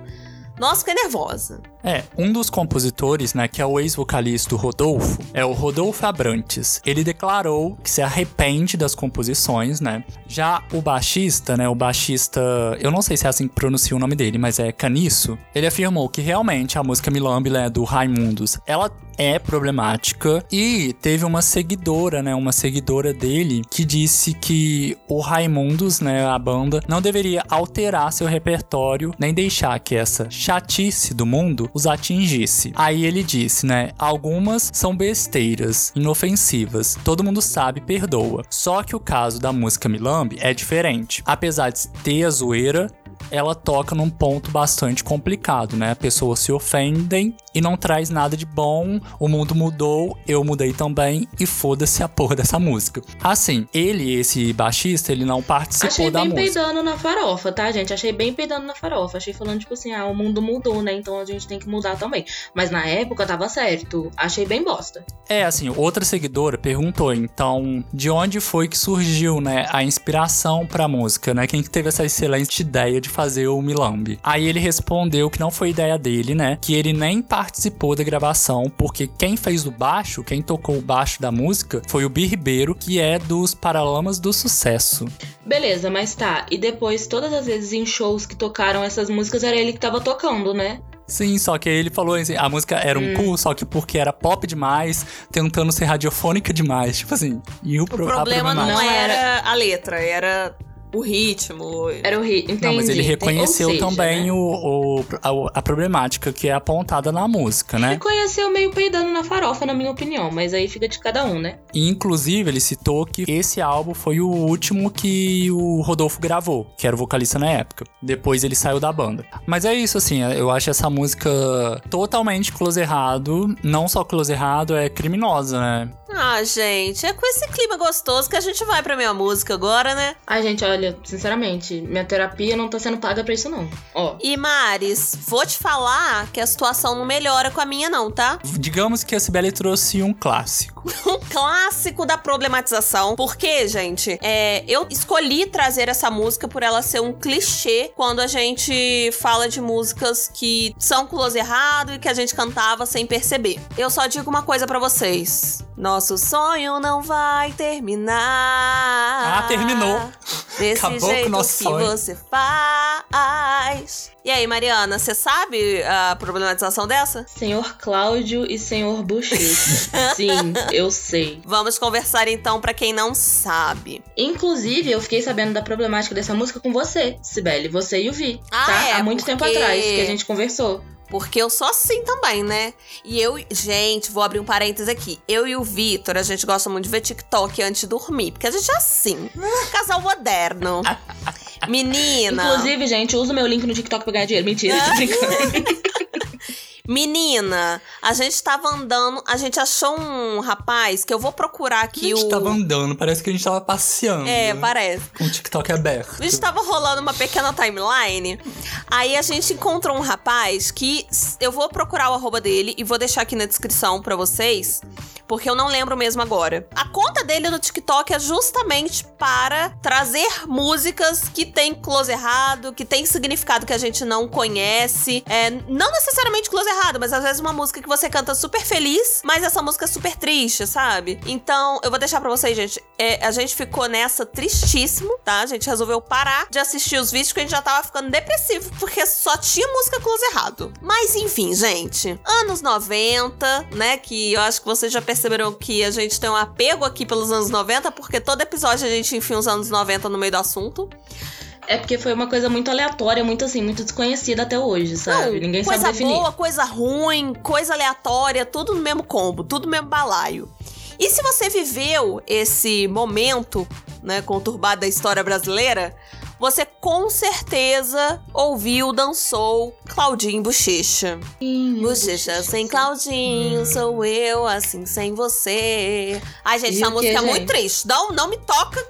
Nossa, fiquei nervosa. É, um dos compositores, né, que é o ex-vocalista do Rodolfo, é o Rodolfo Abrantes. Ele declarou que se arrepende das composições, né? Já o baixista, né, o baixista, eu não sei se é assim que pronuncia o nome dele, mas é Caniço, ele afirmou que realmente a música Milambi, né, do Raimundos, ela é problemática e teve uma seguidora, né, uma seguidora dele que disse que o Raimundos, né, a banda, não deveria alterar seu repertório nem deixar que essa chatice do mundo os atingisse. Aí ele disse, né, algumas são besteiras, inofensivas, todo mundo sabe, perdoa. Só que o caso da música Milambi é diferente. Apesar de ter a zoeira, ela toca num ponto bastante complicado, né? Pessoas se ofendem e não traz nada de bom. O mundo mudou, eu mudei também e foda-se a porra dessa música. Assim, ele, esse baixista, ele não participou Achei da bem música. peidando na farofa, tá, gente? Achei bem peidando na farofa. Achei falando, tipo assim, ah, o mundo mudou, né? Então a gente tem que mudar também. Mas na época tava certo. Achei bem bosta. É, assim, outra seguidora perguntou, então, de onde foi que surgiu, né, a inspiração pra música, né? Quem que teve essa excelente ideia de fazer o Milambi? Aí ele respondeu que não foi ideia dele, né? Que ele nem participou da gravação, porque quem fez o baixo, quem tocou o baixo da música, foi o Bi Ribeiro, que é dos Paralamas do Sucesso. Beleza, mas tá. E depois, todas as vezes em shows que tocaram essas músicas, era ele que tava tocando, né? Sim, só que ele falou assim, a música era um cu, só que porque era pop demais, tentando ser radiofônica demais, tipo assim. E o, O pro- a problema não, Não era a letra, era o ritmo. Era o hit. Entendi. Não, mas ele reconheceu seja, também né? o, o- a, a problemática que é apontada na música, né? Reconheceu meio peidando na farofa, na minha opinião. Mas aí fica de cada um, né? E, inclusive, ele citou que esse álbum foi o último que o Rodolfo gravou, que era o vocalista na época. Depois ele saiu da banda. Mas é isso, assim, eu acho essa música totalmente close errado. Não só close errado, é criminosa, né? Ah, gente, é com esse clima gostoso que a gente vai pra minha música agora, né? Ai, gente, olha, sinceramente, minha terapia não tá sendo paga pra isso, não. Ó. E Maris, vou te falar que a situação não melhora com a minha, não, tá? Digamos que a Cibele trouxe um clássico. [laughs] Um clássico da problematização. Porque, gente, é, eu escolhi trazer essa música por ela ser um clichê quando a gente fala de músicas que são close errado e que a gente cantava sem perceber. Eu só digo uma coisa pra vocês. Nosso sonho não vai terminar. Ah, terminou. [laughs] Desse Acabou com o jeito nosso que sonho. você faz. E aí, Mariana, você sabe a problematização dessa? Senhor Cláudio e Senhor Bochecha. [laughs] Sim, eu sei. Vamos conversar então pra quem não sabe. Inclusive, eu fiquei sabendo da problemática dessa música com você, Sibeli. Você e o Vi. Ah, tá? é, Há muito tempo porque- atrás que a gente conversou. Porque eu sou assim também, né? E eu, gente, vou abrir um parênteses aqui. Eu e o Vitor, a gente gosta muito de ver TikTok antes de dormir. Porque a gente é assim. [laughs] Casal moderno. [laughs] Menina. Inclusive, gente, usa o meu link no TikTok pra ganhar dinheiro. Mentira, tô [laughs] brincando. Menina, a gente tava andando, a gente achou um rapaz que eu vou procurar A aqui gente o. tava andando, parece que a gente tava passeando. É, parece. Com o TikTok aberto. A gente tava rolando uma pequena timeline. Aí a gente encontrou um rapaz que eu vou procurar o arroba dele e vou deixar aqui na descrição pra vocês. Porque eu não lembro mesmo agora. A conta dele no TikTok é justamente para trazer músicas que tem close errado, que tem significado que a gente não conhece. É, não necessariamente close errado, mas às vezes uma música que você canta super feliz, mas essa música é super triste, sabe? Então, eu vou deixar pra vocês, gente. É, a gente ficou nessa tristíssimo, tá? A gente resolveu parar de assistir os vídeos porque a gente já tava ficando depressivo, porque só tinha música close errado. Mas enfim, gente. Anos 90, né? Que eu acho que vocês já perceberam que a gente tem um apego aqui pelos anos 90, porque todo episódio a gente enfia os anos 90 no meio do assunto. É porque foi uma coisa muito aleatória, muito assim, muito desconhecida até hoje, sabe? Não, Ninguém coisa sabe definir. boa, coisa ruim, coisa aleatória, tudo no mesmo combo, tudo no mesmo balaio. E se você viveu esse momento, né, conturbado da história brasileira, você com certeza ouviu, dançou Claudinho Bochecha. Bochecha sem Claudinho, sou eu, assim sem você. Ai, gente, E essa música é muito gente? triste. Não, não me toca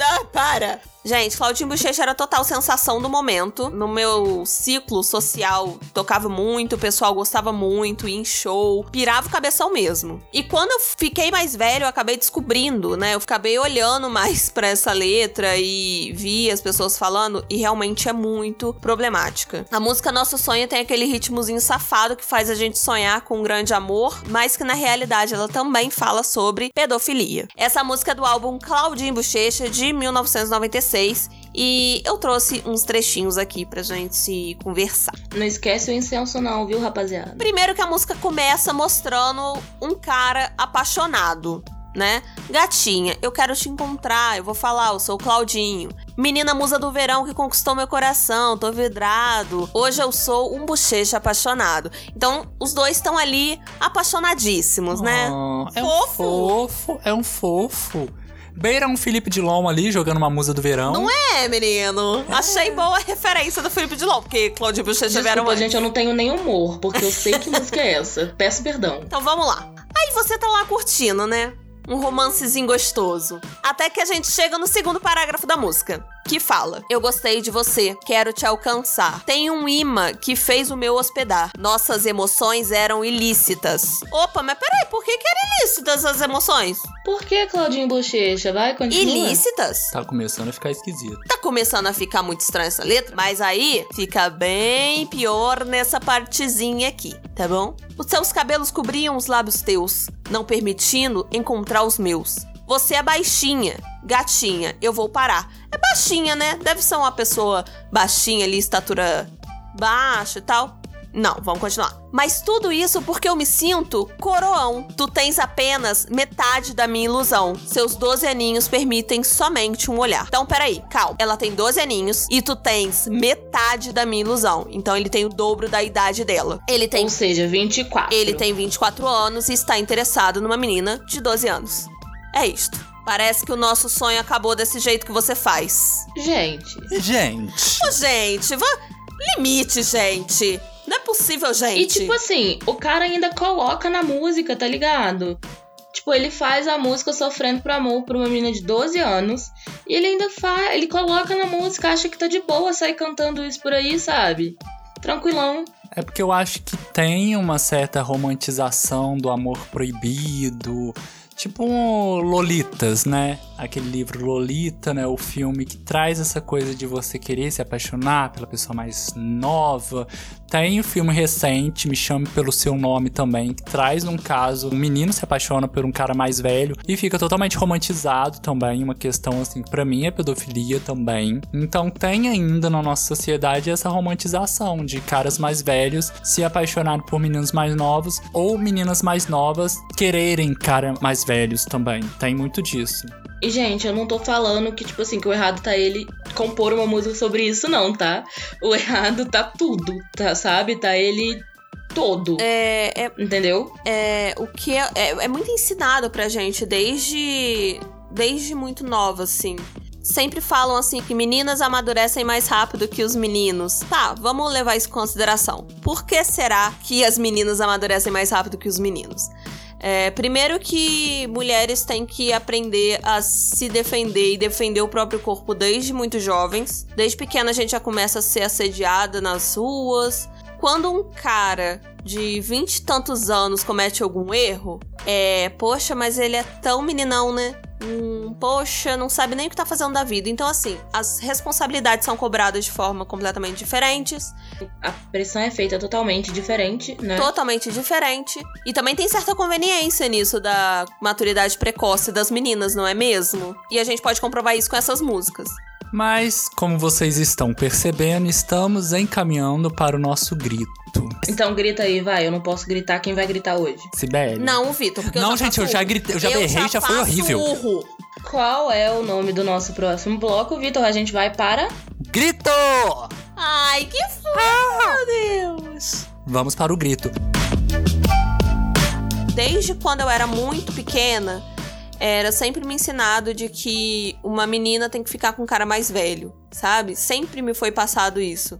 Ah, para! Gente, Claudinho Bochecha era total sensação do momento. No meu ciclo social, tocava muito, o pessoal gostava muito, ia em show, pirava o cabeção mesmo. E quando eu fiquei mais velho, eu acabei descobrindo, né? Eu acabei olhando mais para essa letra e vi as pessoas falando, e realmente é muito problemática. A música Nosso Sonho tem aquele ritmozinho safado que faz a gente sonhar com um grande amor, mas que na realidade ela também fala sobre pedofilia. Essa música é do álbum Claudinho Bochecha de 1996 e eu trouxe uns trechinhos aqui pra gente conversar. Não esquece o incenso não, viu, rapaziada? Primeiro que a música começa mostrando um cara apaixonado, né? Gatinha, eu quero te encontrar, eu vou falar, eu sou o Claudinho. Menina musa do verão que conquistou meu coração, tô vidrado. Hoje eu sou um bochecha apaixonado. Então, os dois estão ali apaixonadíssimos, né? Oh, é um fofo, é um fofo. Beira um Felipe Dilon ali, jogando uma musa do verão. Não é, menino? É. Achei boa a referência do Felipe Dilon, porque Claudio Bochecha vieram antes. gente, eu não tenho nem humor, porque eu sei que música é essa. Peço perdão. Então vamos lá. Aí você tá lá curtindo, né? um romancezinho gostoso. Até que a gente chega no segundo parágrafo da música, que fala: Eu gostei de você, quero te alcançar. Tem um imã que fez o meu hospedar. Nossas emoções eram ilícitas. Opa, mas peraí, por que, que eram ilícitas as emoções? Por que, Claudinho Bochecha? Vai, continua. Ilícitas? Tá começando a ficar esquisito. Tá começando a ficar muito estranha essa letra, mas aí fica bem pior nessa partezinha aqui, tá bom? Os seus cabelos cobriam os lábios teus, não permitindo encontrar os meus. Você é baixinha, gatinha, eu vou parar. É baixinha, né? Deve ser uma pessoa baixinha ali, estatura baixa e tal. Não, vamos continuar. Mas tudo isso porque eu me sinto coroão. Tu tens apenas metade da minha ilusão. Seus 12 aninhos permitem somente um olhar. Então, peraí, calma. Ela tem 12 aninhos e tu tens metade da minha ilusão. Então, ele tem o dobro da idade dela. Ele tem. Ou seja, 24. Ele tem 24 anos e está interessado numa menina de 12 anos. É isto. Parece que o nosso sonho acabou desse jeito que você faz. Gente. Gente. Ô, gente, vá. Limite, gente. Não é possível, gente. E tipo assim, o cara ainda coloca na música, tá ligado? Tipo, ele faz a música Sofrendo por Amor pra uma menina de 12 anos. E ele ainda faz. Ele coloca na música, acha que tá de boa sair cantando isso por aí, sabe? Tranquilão. É porque eu acho que tem uma certa romantização do amor proibido tipo um Lolitas, né? Aquele livro Lolita, né? O filme que traz essa coisa de você querer se apaixonar pela pessoa mais nova. Tem o filme recente, Me Chame Pelo Seu Nome também, que traz um caso, um menino se apaixona por um cara mais velho e fica totalmente romantizado também, uma questão assim, para mim é pedofilia também. Então tem ainda na nossa sociedade essa romantização de caras mais velhos se apaixonarem por meninos mais novos ou meninas mais novas quererem cara mais velho velhos também. Tem muito disso. E, gente, eu não tô falando que, tipo assim, que o errado tá ele compor uma música sobre isso, não, tá? O errado tá tudo, tá? Sabe? Tá ele todo. É. é entendeu? É. O que é, é, é muito ensinado pra gente desde. Desde muito nova, assim sempre falam assim que meninas amadurecem mais rápido que os meninos. Tá, vamos levar isso em consideração. Por que será que as meninas amadurecem mais rápido que os meninos? É, primeiro que mulheres têm que aprender a se defender e defender o próprio corpo desde muito jovens. Desde pequena a gente já começa a ser assediada nas ruas. Quando um cara de vinte e tantos anos comete algum erro, é, poxa, mas ele é tão meninão, né? Hum, poxa, não sabe nem o que tá fazendo da vida. Então, assim, as responsabilidades são cobradas de forma completamente diferentes. A pressão é feita totalmente diferente, né? Totalmente diferente. E também tem certa conveniência nisso da maturidade precoce das meninas, não é mesmo? E a gente pode comprovar isso com essas músicas. Mas, como vocês estão percebendo, estamos encaminhando para o nosso grito. Então grita aí, vai. Eu não posso gritar. Quem vai gritar hoje? Sibeli. Não, o Vitor. Não, gente, eu já gritei, eu já eu berrei, já, já foi horrível. Urro. Qual é o nome do nosso próximo bloco, Vitor? A gente vai para. Grito! Ai, que fofo, ah. meu Deus! Vamos para o grito. Desde quando eu era muito pequena, era sempre me ensinado de que uma menina tem que ficar com um cara mais velho, sabe? Sempre me foi passado isso.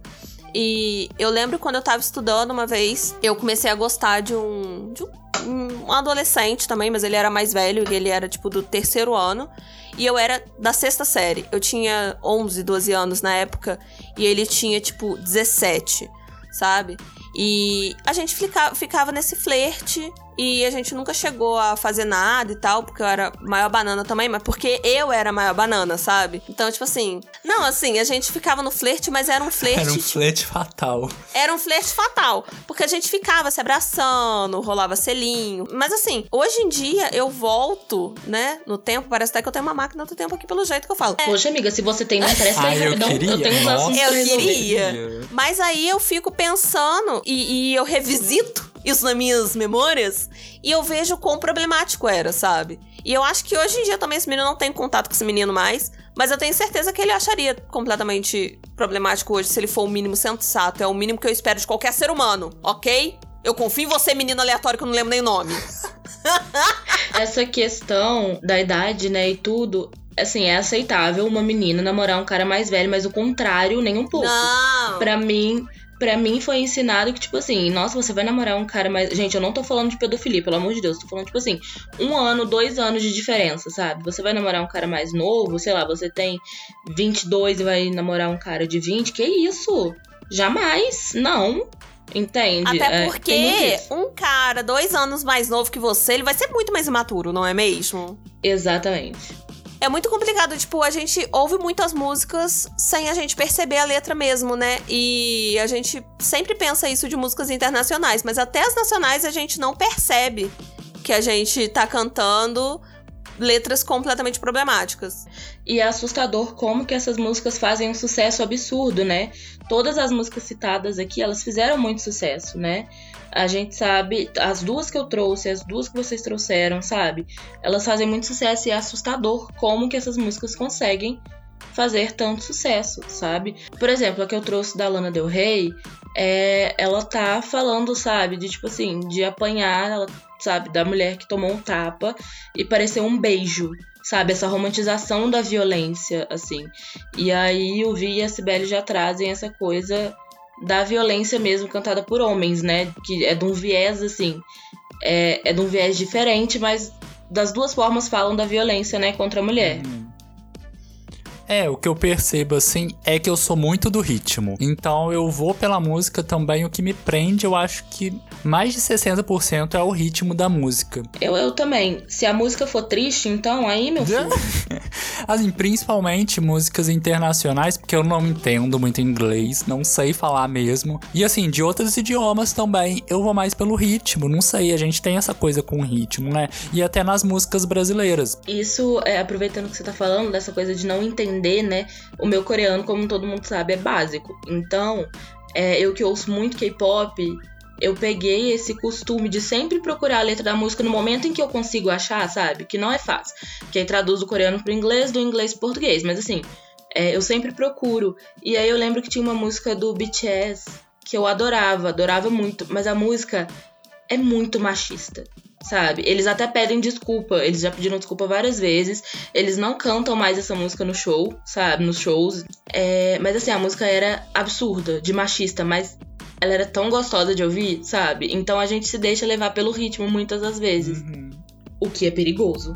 E eu lembro quando eu tava estudando uma vez, eu comecei a gostar de um, de um um adolescente também, mas ele era mais velho, ele era tipo do terceiro ano. E eu era da sexta série. Eu tinha 11, 12 anos na época. E ele tinha, tipo, 17, sabe? E a gente fica, ficava nesse flerte e a gente nunca chegou a fazer nada e tal, porque eu era maior banana também, mas porque eu era maior banana, sabe? Então, tipo assim. Não, assim, a gente ficava no flerte, mas era um flerte. Era um tipo, flerte fatal. era um flerte fatal. Porque a gente ficava se abraçando, rolava selinho. Mas assim, hoje em dia eu volto, né, no tempo. Parece até que eu tenho uma máquina do tempo aqui pelo jeito que eu falo. Poxa, amiga, se você tem, não interessa Ai, aí eu rapidão. queria, Eu tenho assuntos Eu queria. Mas aí eu fico pensando e, e eu revisito isso nas minhas memórias e eu vejo quão problemático era, sabe? E eu acho que hoje em dia também esse menino não tem contato com esse menino mais, mas eu tenho certeza que ele acharia completamente problemático hoje se ele for o mínimo sensato. É o mínimo que eu espero de qualquer ser humano, ok? Eu confio em você, menino aleatório, que eu não lembro nem o nome. [laughs] Essa questão da idade, né, e tudo, assim, é aceitável uma menina namorar um cara mais velho, mas o contrário, nem um pouco. Não. Pra mim, pra mim foi ensinado que, tipo assim, nossa, você vai namorar um cara mais. Gente, eu não tô falando de pedofilia, pelo amor de Deus. Tô falando, tipo assim, um ano, dois anos de diferença, sabe? Você vai namorar um cara mais novo, sei lá, você tem 22 e vai namorar um cara de 20, que isso? Jamais, não. Entende? Até É, porque isso. um cara dois anos mais novo que você, ele vai ser muito mais imaturo, não é mesmo? Exatamente. É muito complicado, tipo, a gente ouve muitas músicas sem a gente perceber a letra mesmo, né? E a gente sempre pensa isso de músicas internacionais, mas até as nacionais a gente não percebe que a gente tá cantando letras completamente problemáticas. E é assustador como que essas músicas fazem um sucesso absurdo, né? Todas as músicas citadas aqui, elas fizeram muito sucesso, né? A gente sabe, as duas que eu trouxe, as duas que vocês trouxeram, sabe? Elas fazem muito sucesso e é assustador como que essas músicas conseguem fazer tanto sucesso, sabe? Por exemplo, a que eu trouxe da Lana Del Rey, é, ela tá falando, sabe, de tipo assim, de apanhar, ela, sabe, da mulher que tomou um tapa e parecer um beijo, sabe? Essa romantização da violência, assim. E aí o Vi e a Sibeli já trazem essa coisa da violência mesmo cantada por homens, né? Que é de um viés, assim, é, é de um viés diferente, mas das duas formas falam da violência, né, contra a mulher. É, o que eu percebo assim é que eu sou muito do ritmo. Então eu vou pela música também. O que me prende, eu acho que mais de 60% é o ritmo da música. Eu, eu também. Se a música for triste, então aí, meu [laughs] filho. Assim, principalmente músicas internacionais, porque eu não entendo muito inglês, não sei falar mesmo. E assim, de outros idiomas também, eu vou mais pelo ritmo, não sei, a gente tem essa coisa com ritmo, né? E até nas músicas brasileiras. Isso, é, aproveitando que você tá falando dessa coisa de não entender, né? O meu coreano, como todo mundo sabe, é básico. Então, é, eu que ouço muito K-pop, eu peguei esse costume de sempre procurar a letra da música no momento em que eu consigo achar, sabe? Que não é fácil. Que aí traduz do coreano pro inglês, do inglês pro português. Mas assim, é, eu sempre procuro. E aí eu lembro que tinha uma música do BTS que eu adorava, adorava muito. Mas a música é muito machista. Sabe? Eles até pedem desculpa, eles já pediram desculpa várias vezes. Eles não cantam mais essa música no show, sabe? Nos shows. É, mas assim, a música era absurda, de machista, mas ela era tão gostosa de ouvir, sabe? Então a gente se deixa levar pelo ritmo muitas das vezes. O que é perigoso.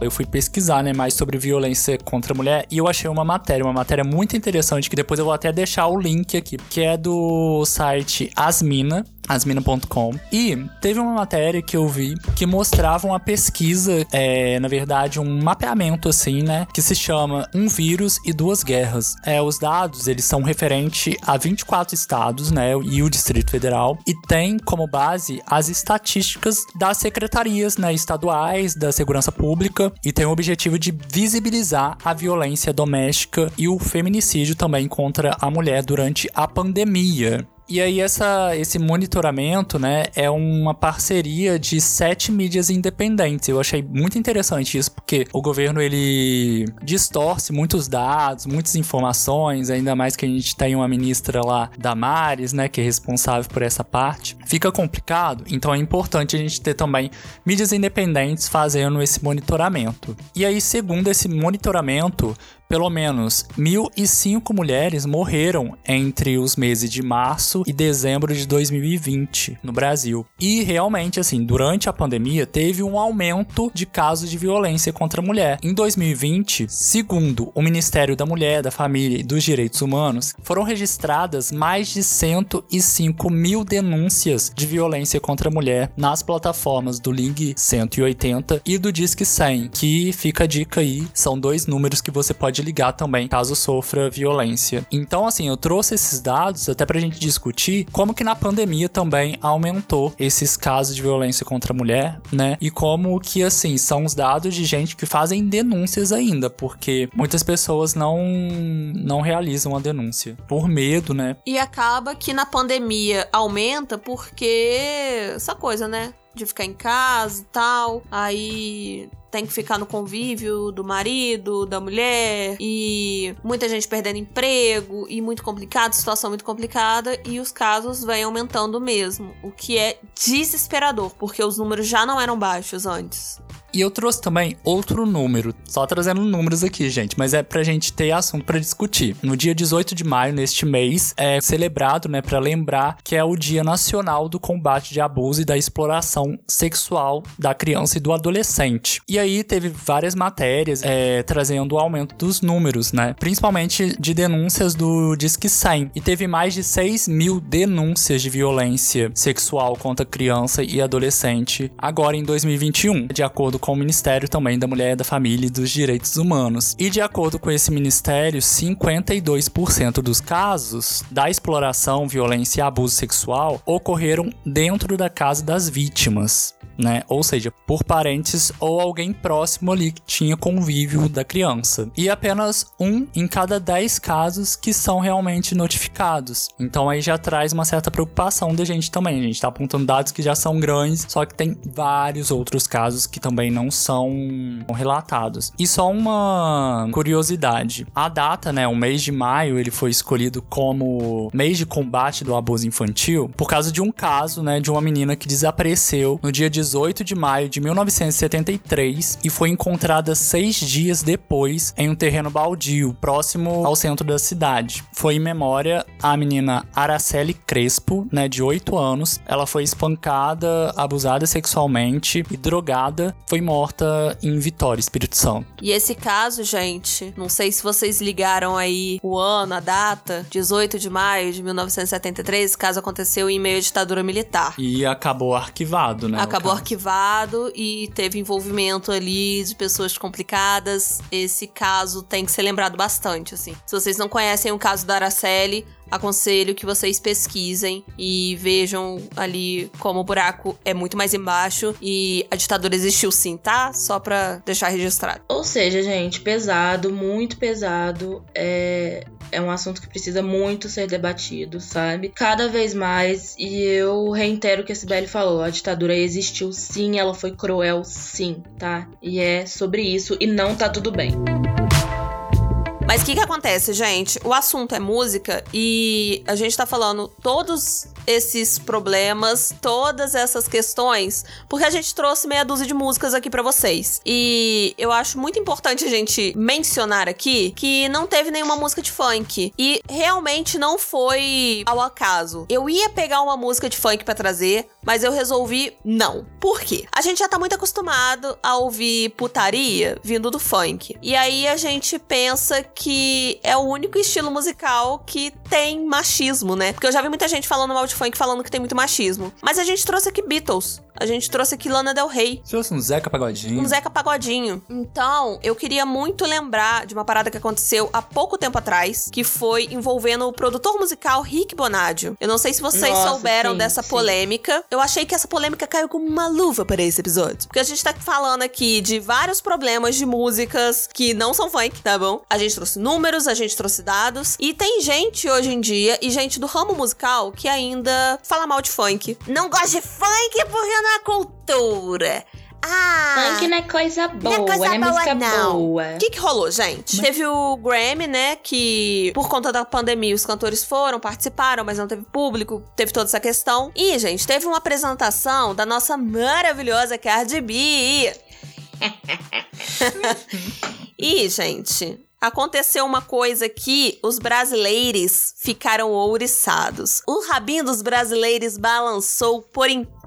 Eu fui pesquisar, né, mais sobre violência contra a mulher e eu achei uma matéria, uma matéria muito interessante que depois eu vou até deixar o link aqui, que é do site Asmina, asmina.com. E teve uma matéria que eu vi que mostrava uma pesquisa, é, na verdade, um mapeamento assim, né, que se chama Um Vírus e Duas Guerras. É, os dados, eles são referente a 24 estados, né, e o Distrito Federal, e tem como base as estatísticas das secretarias, né, estaduais da segurança pública e tem o objetivo de visibilizar a violência doméstica e o feminicídio também contra a mulher durante a pandemia. E aí essa, esse monitoramento, né, é uma parceria de sete mídias independentes. Eu achei muito interessante isso, porque o governo ele distorce muitos dados, muitas informações, ainda mais que a gente tem uma ministra lá, Damares, né, que é responsável por essa parte. Fica complicado, então é importante a gente ter também mídias independentes fazendo esse monitoramento. E aí, segundo esse monitoramento, pelo menos 1.005 mulheres morreram entre os meses de março março e dezembro de 2020 no Brasil. E realmente, assim, durante a pandemia teve um aumento de casos de violência contra a mulher. Em 2020, segundo o Ministério da Mulher, da Família e dos Direitos Humanos, foram registradas mais de 105 mil denúncias de violência contra a mulher nas plataformas do Ling 180 e do Disque 100, que fica a dica aí, são dois números que você pode ligar também caso sofra violência. Então, assim, eu trouxe esses dados até pra gente discutir como que na pandemia também aumentou esses casos de violência contra a mulher, né? E como que, assim, são os dados de gente que fazem denúncias ainda, porque muitas pessoas não, não realizam a denúncia por medo, né? E acaba que na pandemia aumenta porque essa coisa, né? De ficar em casa e tal. Aí tem que ficar no convívio do marido, da mulher, e muita gente perdendo emprego, e muito complicado, situação muito complicada, e os casos vêm aumentando mesmo, o que é desesperador, porque os números já não eram baixos antes. E eu trouxe também outro número, só trazendo números aqui, gente, mas é pra gente ter assunto para discutir. No dia 18 de maio, neste mês, é celebrado, né, para lembrar que é o Dia Nacional do Combate de Abuso e da Exploração Sexual da Criança e do Adolescente. E aí teve várias matérias é, trazendo o aumento dos números, né, principalmente de denúncias do Disque 100. E teve mais de 6 mil denúncias de violência sexual contra criança e adolescente agora em 2021, de acordo com o Ministério também da Mulher, da Família e dos Direitos Humanos. E de acordo com esse ministério, 52% dos casos da exploração, violência e abuso sexual ocorreram dentro da casa das vítimas né? Ou seja, por parentes ou alguém próximo ali que tinha convívio da criança. E apenas um em cada dez casos que são realmente notificados. Então aí já traz uma certa preocupação da gente também. A gente tá apontando dados que já são grandes, só que tem vários outros casos que também não são relatados. E só uma curiosidade: a data, né, o mês de maio, ele foi escolhido como mês de combate do abuso infantil por causa de um caso, né, de uma menina que desapareceu no dia 18 18 de maio de 1973 e foi encontrada seis dias depois em um terreno baldio, próximo ao centro da cidade. Foi em memória a menina Araceli Crespo, né, de 8 anos. Ela foi espancada, abusada sexualmente e drogada. Foi morta em Vitória, Espírito Santo. E esse caso, gente, não sei se vocês ligaram aí o ano, a data, 18 de maio de 1973, esse caso aconteceu em meio à ditadura militar. E acabou arquivado, né? Acabou arquivado e teve envolvimento ali de pessoas complicadas. Esse caso tem que ser lembrado bastante, assim. Se vocês não conhecem o caso da Araceli, aconselho que vocês pesquisem e vejam ali como o buraco é muito mais embaixo e a ditadura existiu sim, tá? Só pra deixar registrado. Ou seja, gente, pesado, muito pesado. É, é um assunto que precisa muito ser debatido, sabe? Cada vez mais. E eu reitero o que a Sibeli falou: a ditadura existiu sim, ela foi cruel sim, tá? E é sobre isso e não tá tudo bem. Mas o que que acontece, gente? O assunto é música e a gente tá falando todos esses problemas, todas essas questões, porque a gente trouxe meia dúzia de músicas aqui para vocês. E eu acho muito importante a gente mencionar aqui que não teve nenhuma música de funk e realmente não foi ao acaso. Eu ia pegar uma música de funk para trazer, mas eu resolvi não. Por quê? A gente já tá muito acostumado a ouvir putaria vindo do funk. E aí a gente pensa que é o único estilo musical que tem machismo, né? Porque eu já vi muita gente falando mal de funk falando que tem muito machismo. Mas a gente trouxe aqui Beatles. A gente trouxe aqui Lana Del Rey. Se fosse um Zeca Pagodinho. Um Zeca Pagodinho. Então, eu queria muito lembrar de uma parada que aconteceu há pouco tempo atrás, que foi envolvendo o produtor musical Rick Bonadio. Eu não sei se vocês Nossa, souberam sim, dessa sim. polêmica. Eu achei que essa polêmica caiu como uma luva para esse episódio. Porque a gente tá falando aqui de vários problemas de músicas que não são funk, tá bom? A gente trouxe números, a gente trouxe dados. E tem gente hoje em dia, e gente do ramo musical, que ainda fala mal de funk. Não gosta de funk porque não é cultura. Ah, Funk não é coisa boa, não é coisa boa, música não. boa. O que, que rolou, gente? Teve o Grammy, né? Que por conta da pandemia os cantores foram, participaram, mas não teve público, teve toda essa questão. E, gente, teve uma apresentação da nossa maravilhosa Cardi B. [laughs] e, gente, aconteceu uma coisa que os brasileiros ficaram ouriçados. O rabinho dos brasileiros balançou por inteiro.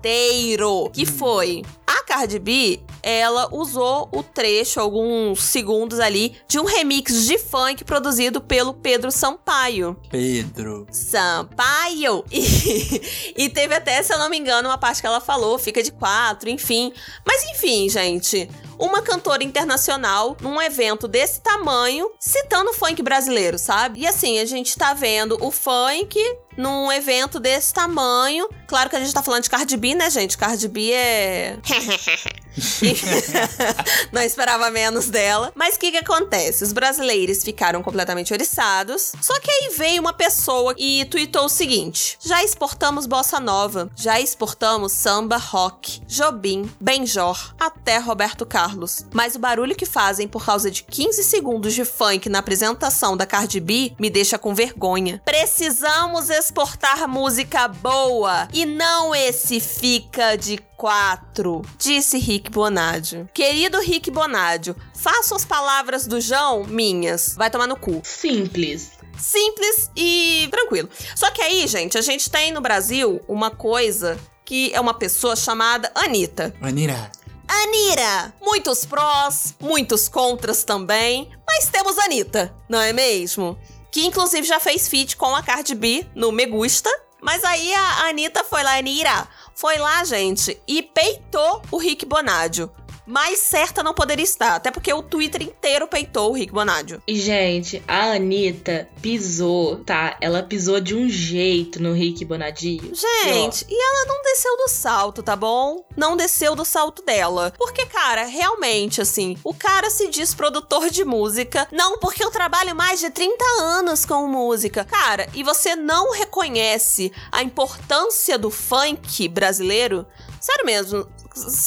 Que foi? A Cardi B, ela usou o trecho, alguns segundos ali, de um remix de funk produzido pelo Pedro Sampaio. Pedro. Sampaio! [laughs] E, e teve até, se eu não me engano, uma parte que ela falou, fica de quatro, enfim. Mas enfim, gente uma cantora internacional num evento desse tamanho, citando o funk brasileiro, sabe? E assim, a gente tá vendo o funk num evento desse tamanho. Claro que a gente tá falando de Cardi B, né, gente? Cardi B é. [laughs] [laughs] não esperava menos dela. Mas o que que acontece? Os brasileiros ficaram completamente oriçados. Só que aí veio uma pessoa e tweetou o seguinte: Já exportamos bossa nova, já exportamos samba, rock, Jobim, Benjor, até Roberto Carlos. Mas o barulho que fazem por causa de 15 segundos de funk na apresentação da Cardi B me deixa com vergonha. Precisamos exportar música boa e não esse fica de quatro, disse Rick Bonadio. Querido Rick Bonadio, faço as palavras do João minhas. Vai tomar no cu. Simples. Simples e tranquilo. Só que aí, gente, a gente tem no Brasil uma coisa que é uma pessoa chamada Anitta. Anira. Anira! Muitos prós, muitos contras também, mas temos Anitta, não é mesmo? Que inclusive já fez feat com a Cardi B no Me Gusta. Mas aí a Anitta foi lá, Anira, foi lá, gente, e peitou o Rick Bonadio mais certa não poderia estar. Até porque o Twitter inteiro peitou o Rick Bonadio. E, gente, a Anitta pisou, tá? Ela pisou de um jeito no Rick Bonadio. Gente, e, e ela não desceu do salto, tá bom? Não desceu do salto dela. Porque, cara, realmente, assim, o cara se diz produtor de música. Não, porque eu trabalho mais de 30 anos com música. Cara, e você não reconhece a importância do funk brasileiro? Sério mesmo,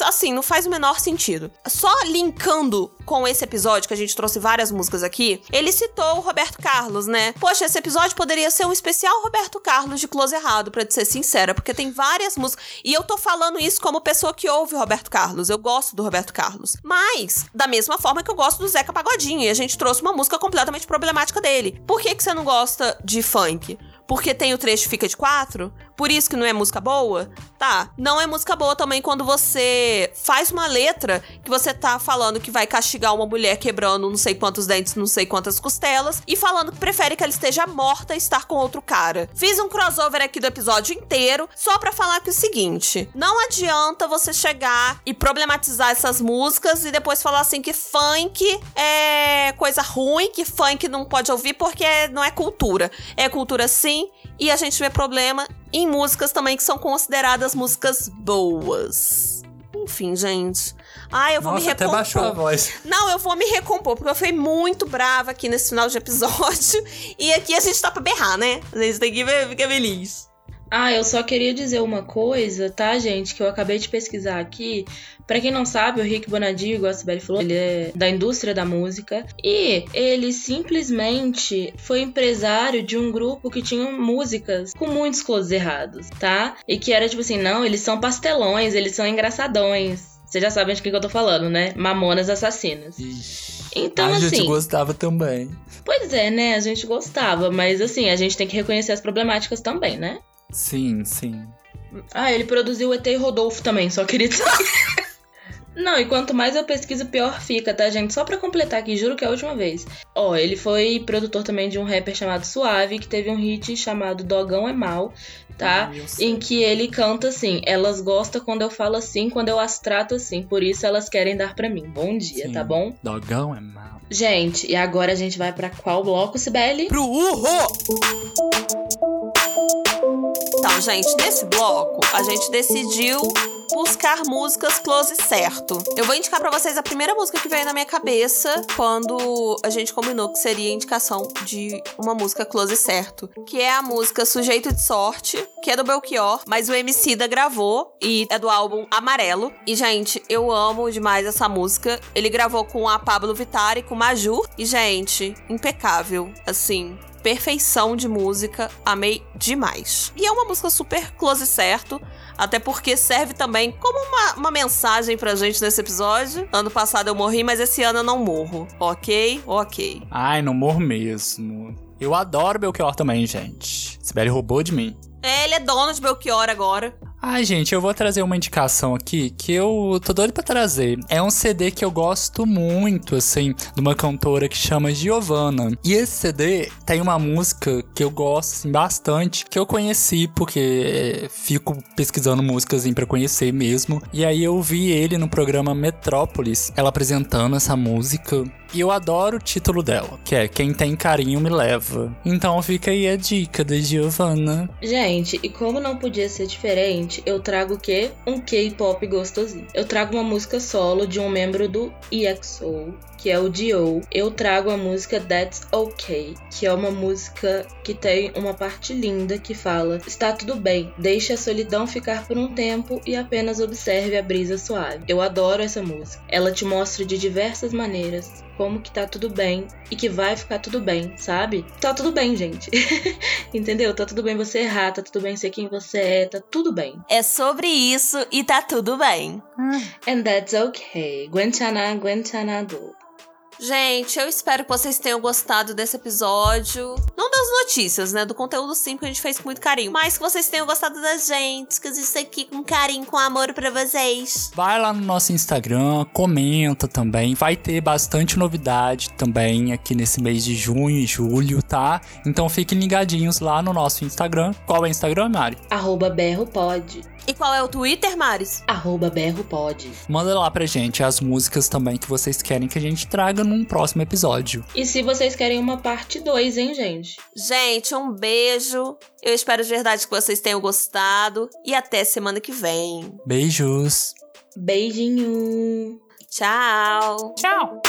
assim, não faz o menor sentido. Só linkando com esse episódio, que a gente trouxe várias músicas aqui, ele citou o Roberto Carlos, né? Poxa, esse episódio poderia ser um especial Roberto Carlos de Close Errado, pra ser sincera, porque tem várias músicas. E eu tô falando isso como pessoa que ouve Roberto Carlos. Eu gosto do Roberto Carlos. Mas, da mesma forma que eu gosto do Zeca Pagodinho, e a gente trouxe uma música completamente problemática dele. Por que, que você não gosta de funk? porque tem o trecho fica de quatro? Por isso que não é música boa? Tá, não é música boa também quando você faz uma letra que você tá falando que vai castigar uma mulher quebrando não sei quantos dentes, não sei quantas costelas, e falando que prefere que ela esteja morta e estar com outro cara. Fiz um crossover aqui do episódio inteiro só para falar que é o seguinte: não adianta você chegar e problematizar essas músicas e depois falar assim que funk é coisa ruim, que funk não pode ouvir porque não é cultura. É cultura sim e a gente vê problema em músicas também que são consideradas músicas boas. Enfim, gente. Ah, eu vou Nossa, me recompor. até baixou a voz. Não, eu vou me recompor, porque eu fui muito brava aqui nesse final de episódio. [laughs] E aqui a gente tá pra berrar, né? A gente tem que ficar feliz. Ah, eu só queria dizer uma coisa, tá, gente? Que eu acabei de pesquisar aqui. Para quem não sabe, o Rick Bonadio, igual a Sibeli falou, ele é da indústria da música. E ele simplesmente foi empresário de um grupo que tinha músicas com muitos closes errados, tá? E que era tipo assim, não, eles são pastelões, eles são engraçadões. Vocês já sabem de que eu tô falando, né? Mamonas Assassinas. Ixi. Então, a assim. gente gostava também. Pois é, né? A gente gostava, mas assim, a gente tem que reconhecer as problemáticas também, né? Sim, sim. Ah, ele produziu o ET e Rodolfo também, só queria dizer. [laughs] Não, e quanto mais eu pesquiso, pior fica, tá, gente? Só pra completar aqui, juro que é a última vez. Ó, ele foi produtor também de um rapper chamado Suave, que teve um hit chamado Dogão é Mal, tá? Sei. em que ele canta assim: Elas gostam quando eu falo assim, quando eu as trato assim, por isso elas querem dar pra mim. Bom dia, Sim. tá bom? Dogão é mal. Gente, e agora a gente vai pra qual bloco, Sibeli? Pro urro! Então, gente, nesse bloco, a gente decidiu buscar músicas close certo. Eu vou indicar pra vocês a primeira música que veio na minha cabeça quando a gente combinou que seria indicação de uma música close certo, que é a música Sujeito de Sorte, que é do Belchior, mas o MC da gravou e é do álbum Amarelo. E, gente, eu amo demais essa música. Ele gravou com a Pablo Vittar e com o Maju. E, gente, impecável. Assim, perfeição de música, amei demais. E é uma música super close certo, até porque serve também como uma, uma mensagem pra gente nesse episódio. Ano passado eu morri, mas esse ano eu não morro. Ok? Ok. Ai, não morro mesmo. Eu adoro Belchior também, gente. Sibeli roubou de mim. É, ele é dono de Belchior agora. Ai, gente, eu vou trazer uma indicação aqui que eu tô doido pra trazer. É um CD que eu gosto muito, assim, de uma cantora que chama Giovanna. E esse CD tem uma música que eu gosto, assim, bastante, que eu conheci porque é, fico pesquisando músicas assim, pra conhecer mesmo. E aí eu vi ele no programa Metrópolis, ela apresentando essa música. E eu adoro o título dela, que é Quem Tem Carinho Me Leva. Então fica aí a dica da Giovanna. Gente, e como não podia ser diferente, eu trago o quê? Um K-pop gostosinho. Eu trago uma música solo de um membro do EXO, que é o Dio. Eu trago a música That's Okay, que é uma música que tem uma parte linda que fala: Está tudo bem, deixe a solidão ficar por um tempo e apenas observe a brisa suave. Eu adoro essa música. Ela te mostra de diversas maneiras como que tá tudo bem e que vai ficar tudo bem, sabe? Tá tudo bem, gente. [laughs] Entendeu? Tá tudo bem você errar, tá tudo bem ser quem você é, tá tudo bem. É sobre isso e tá tudo bem. And that's okay. Guanchana do. Gente, eu espero que vocês tenham gostado desse episódio. Não das notícias, né? Do conteúdo sim que a gente fez com muito carinho. Mas que vocês tenham gostado da gente. Que tá aqui com carinho, com amor pra vocês. Vai lá no nosso Instagram, comenta também. Vai ter bastante novidade também aqui nesse mês de junho e julho, tá? Então fiquem ligadinhos lá no nosso Instagram. Qual é o Instagram, Mari? Arroba berro pode. E qual é o Twitter, Maris? Arroba berro pode. Manda lá pra gente as músicas também que vocês querem que a gente traga num próximo episódio. E se vocês querem uma parte 2, hein, gente? Gente, um beijo. Eu espero de verdade que vocês tenham gostado. E até semana que vem. Beijos. Beijinho. Tchau. Tchau.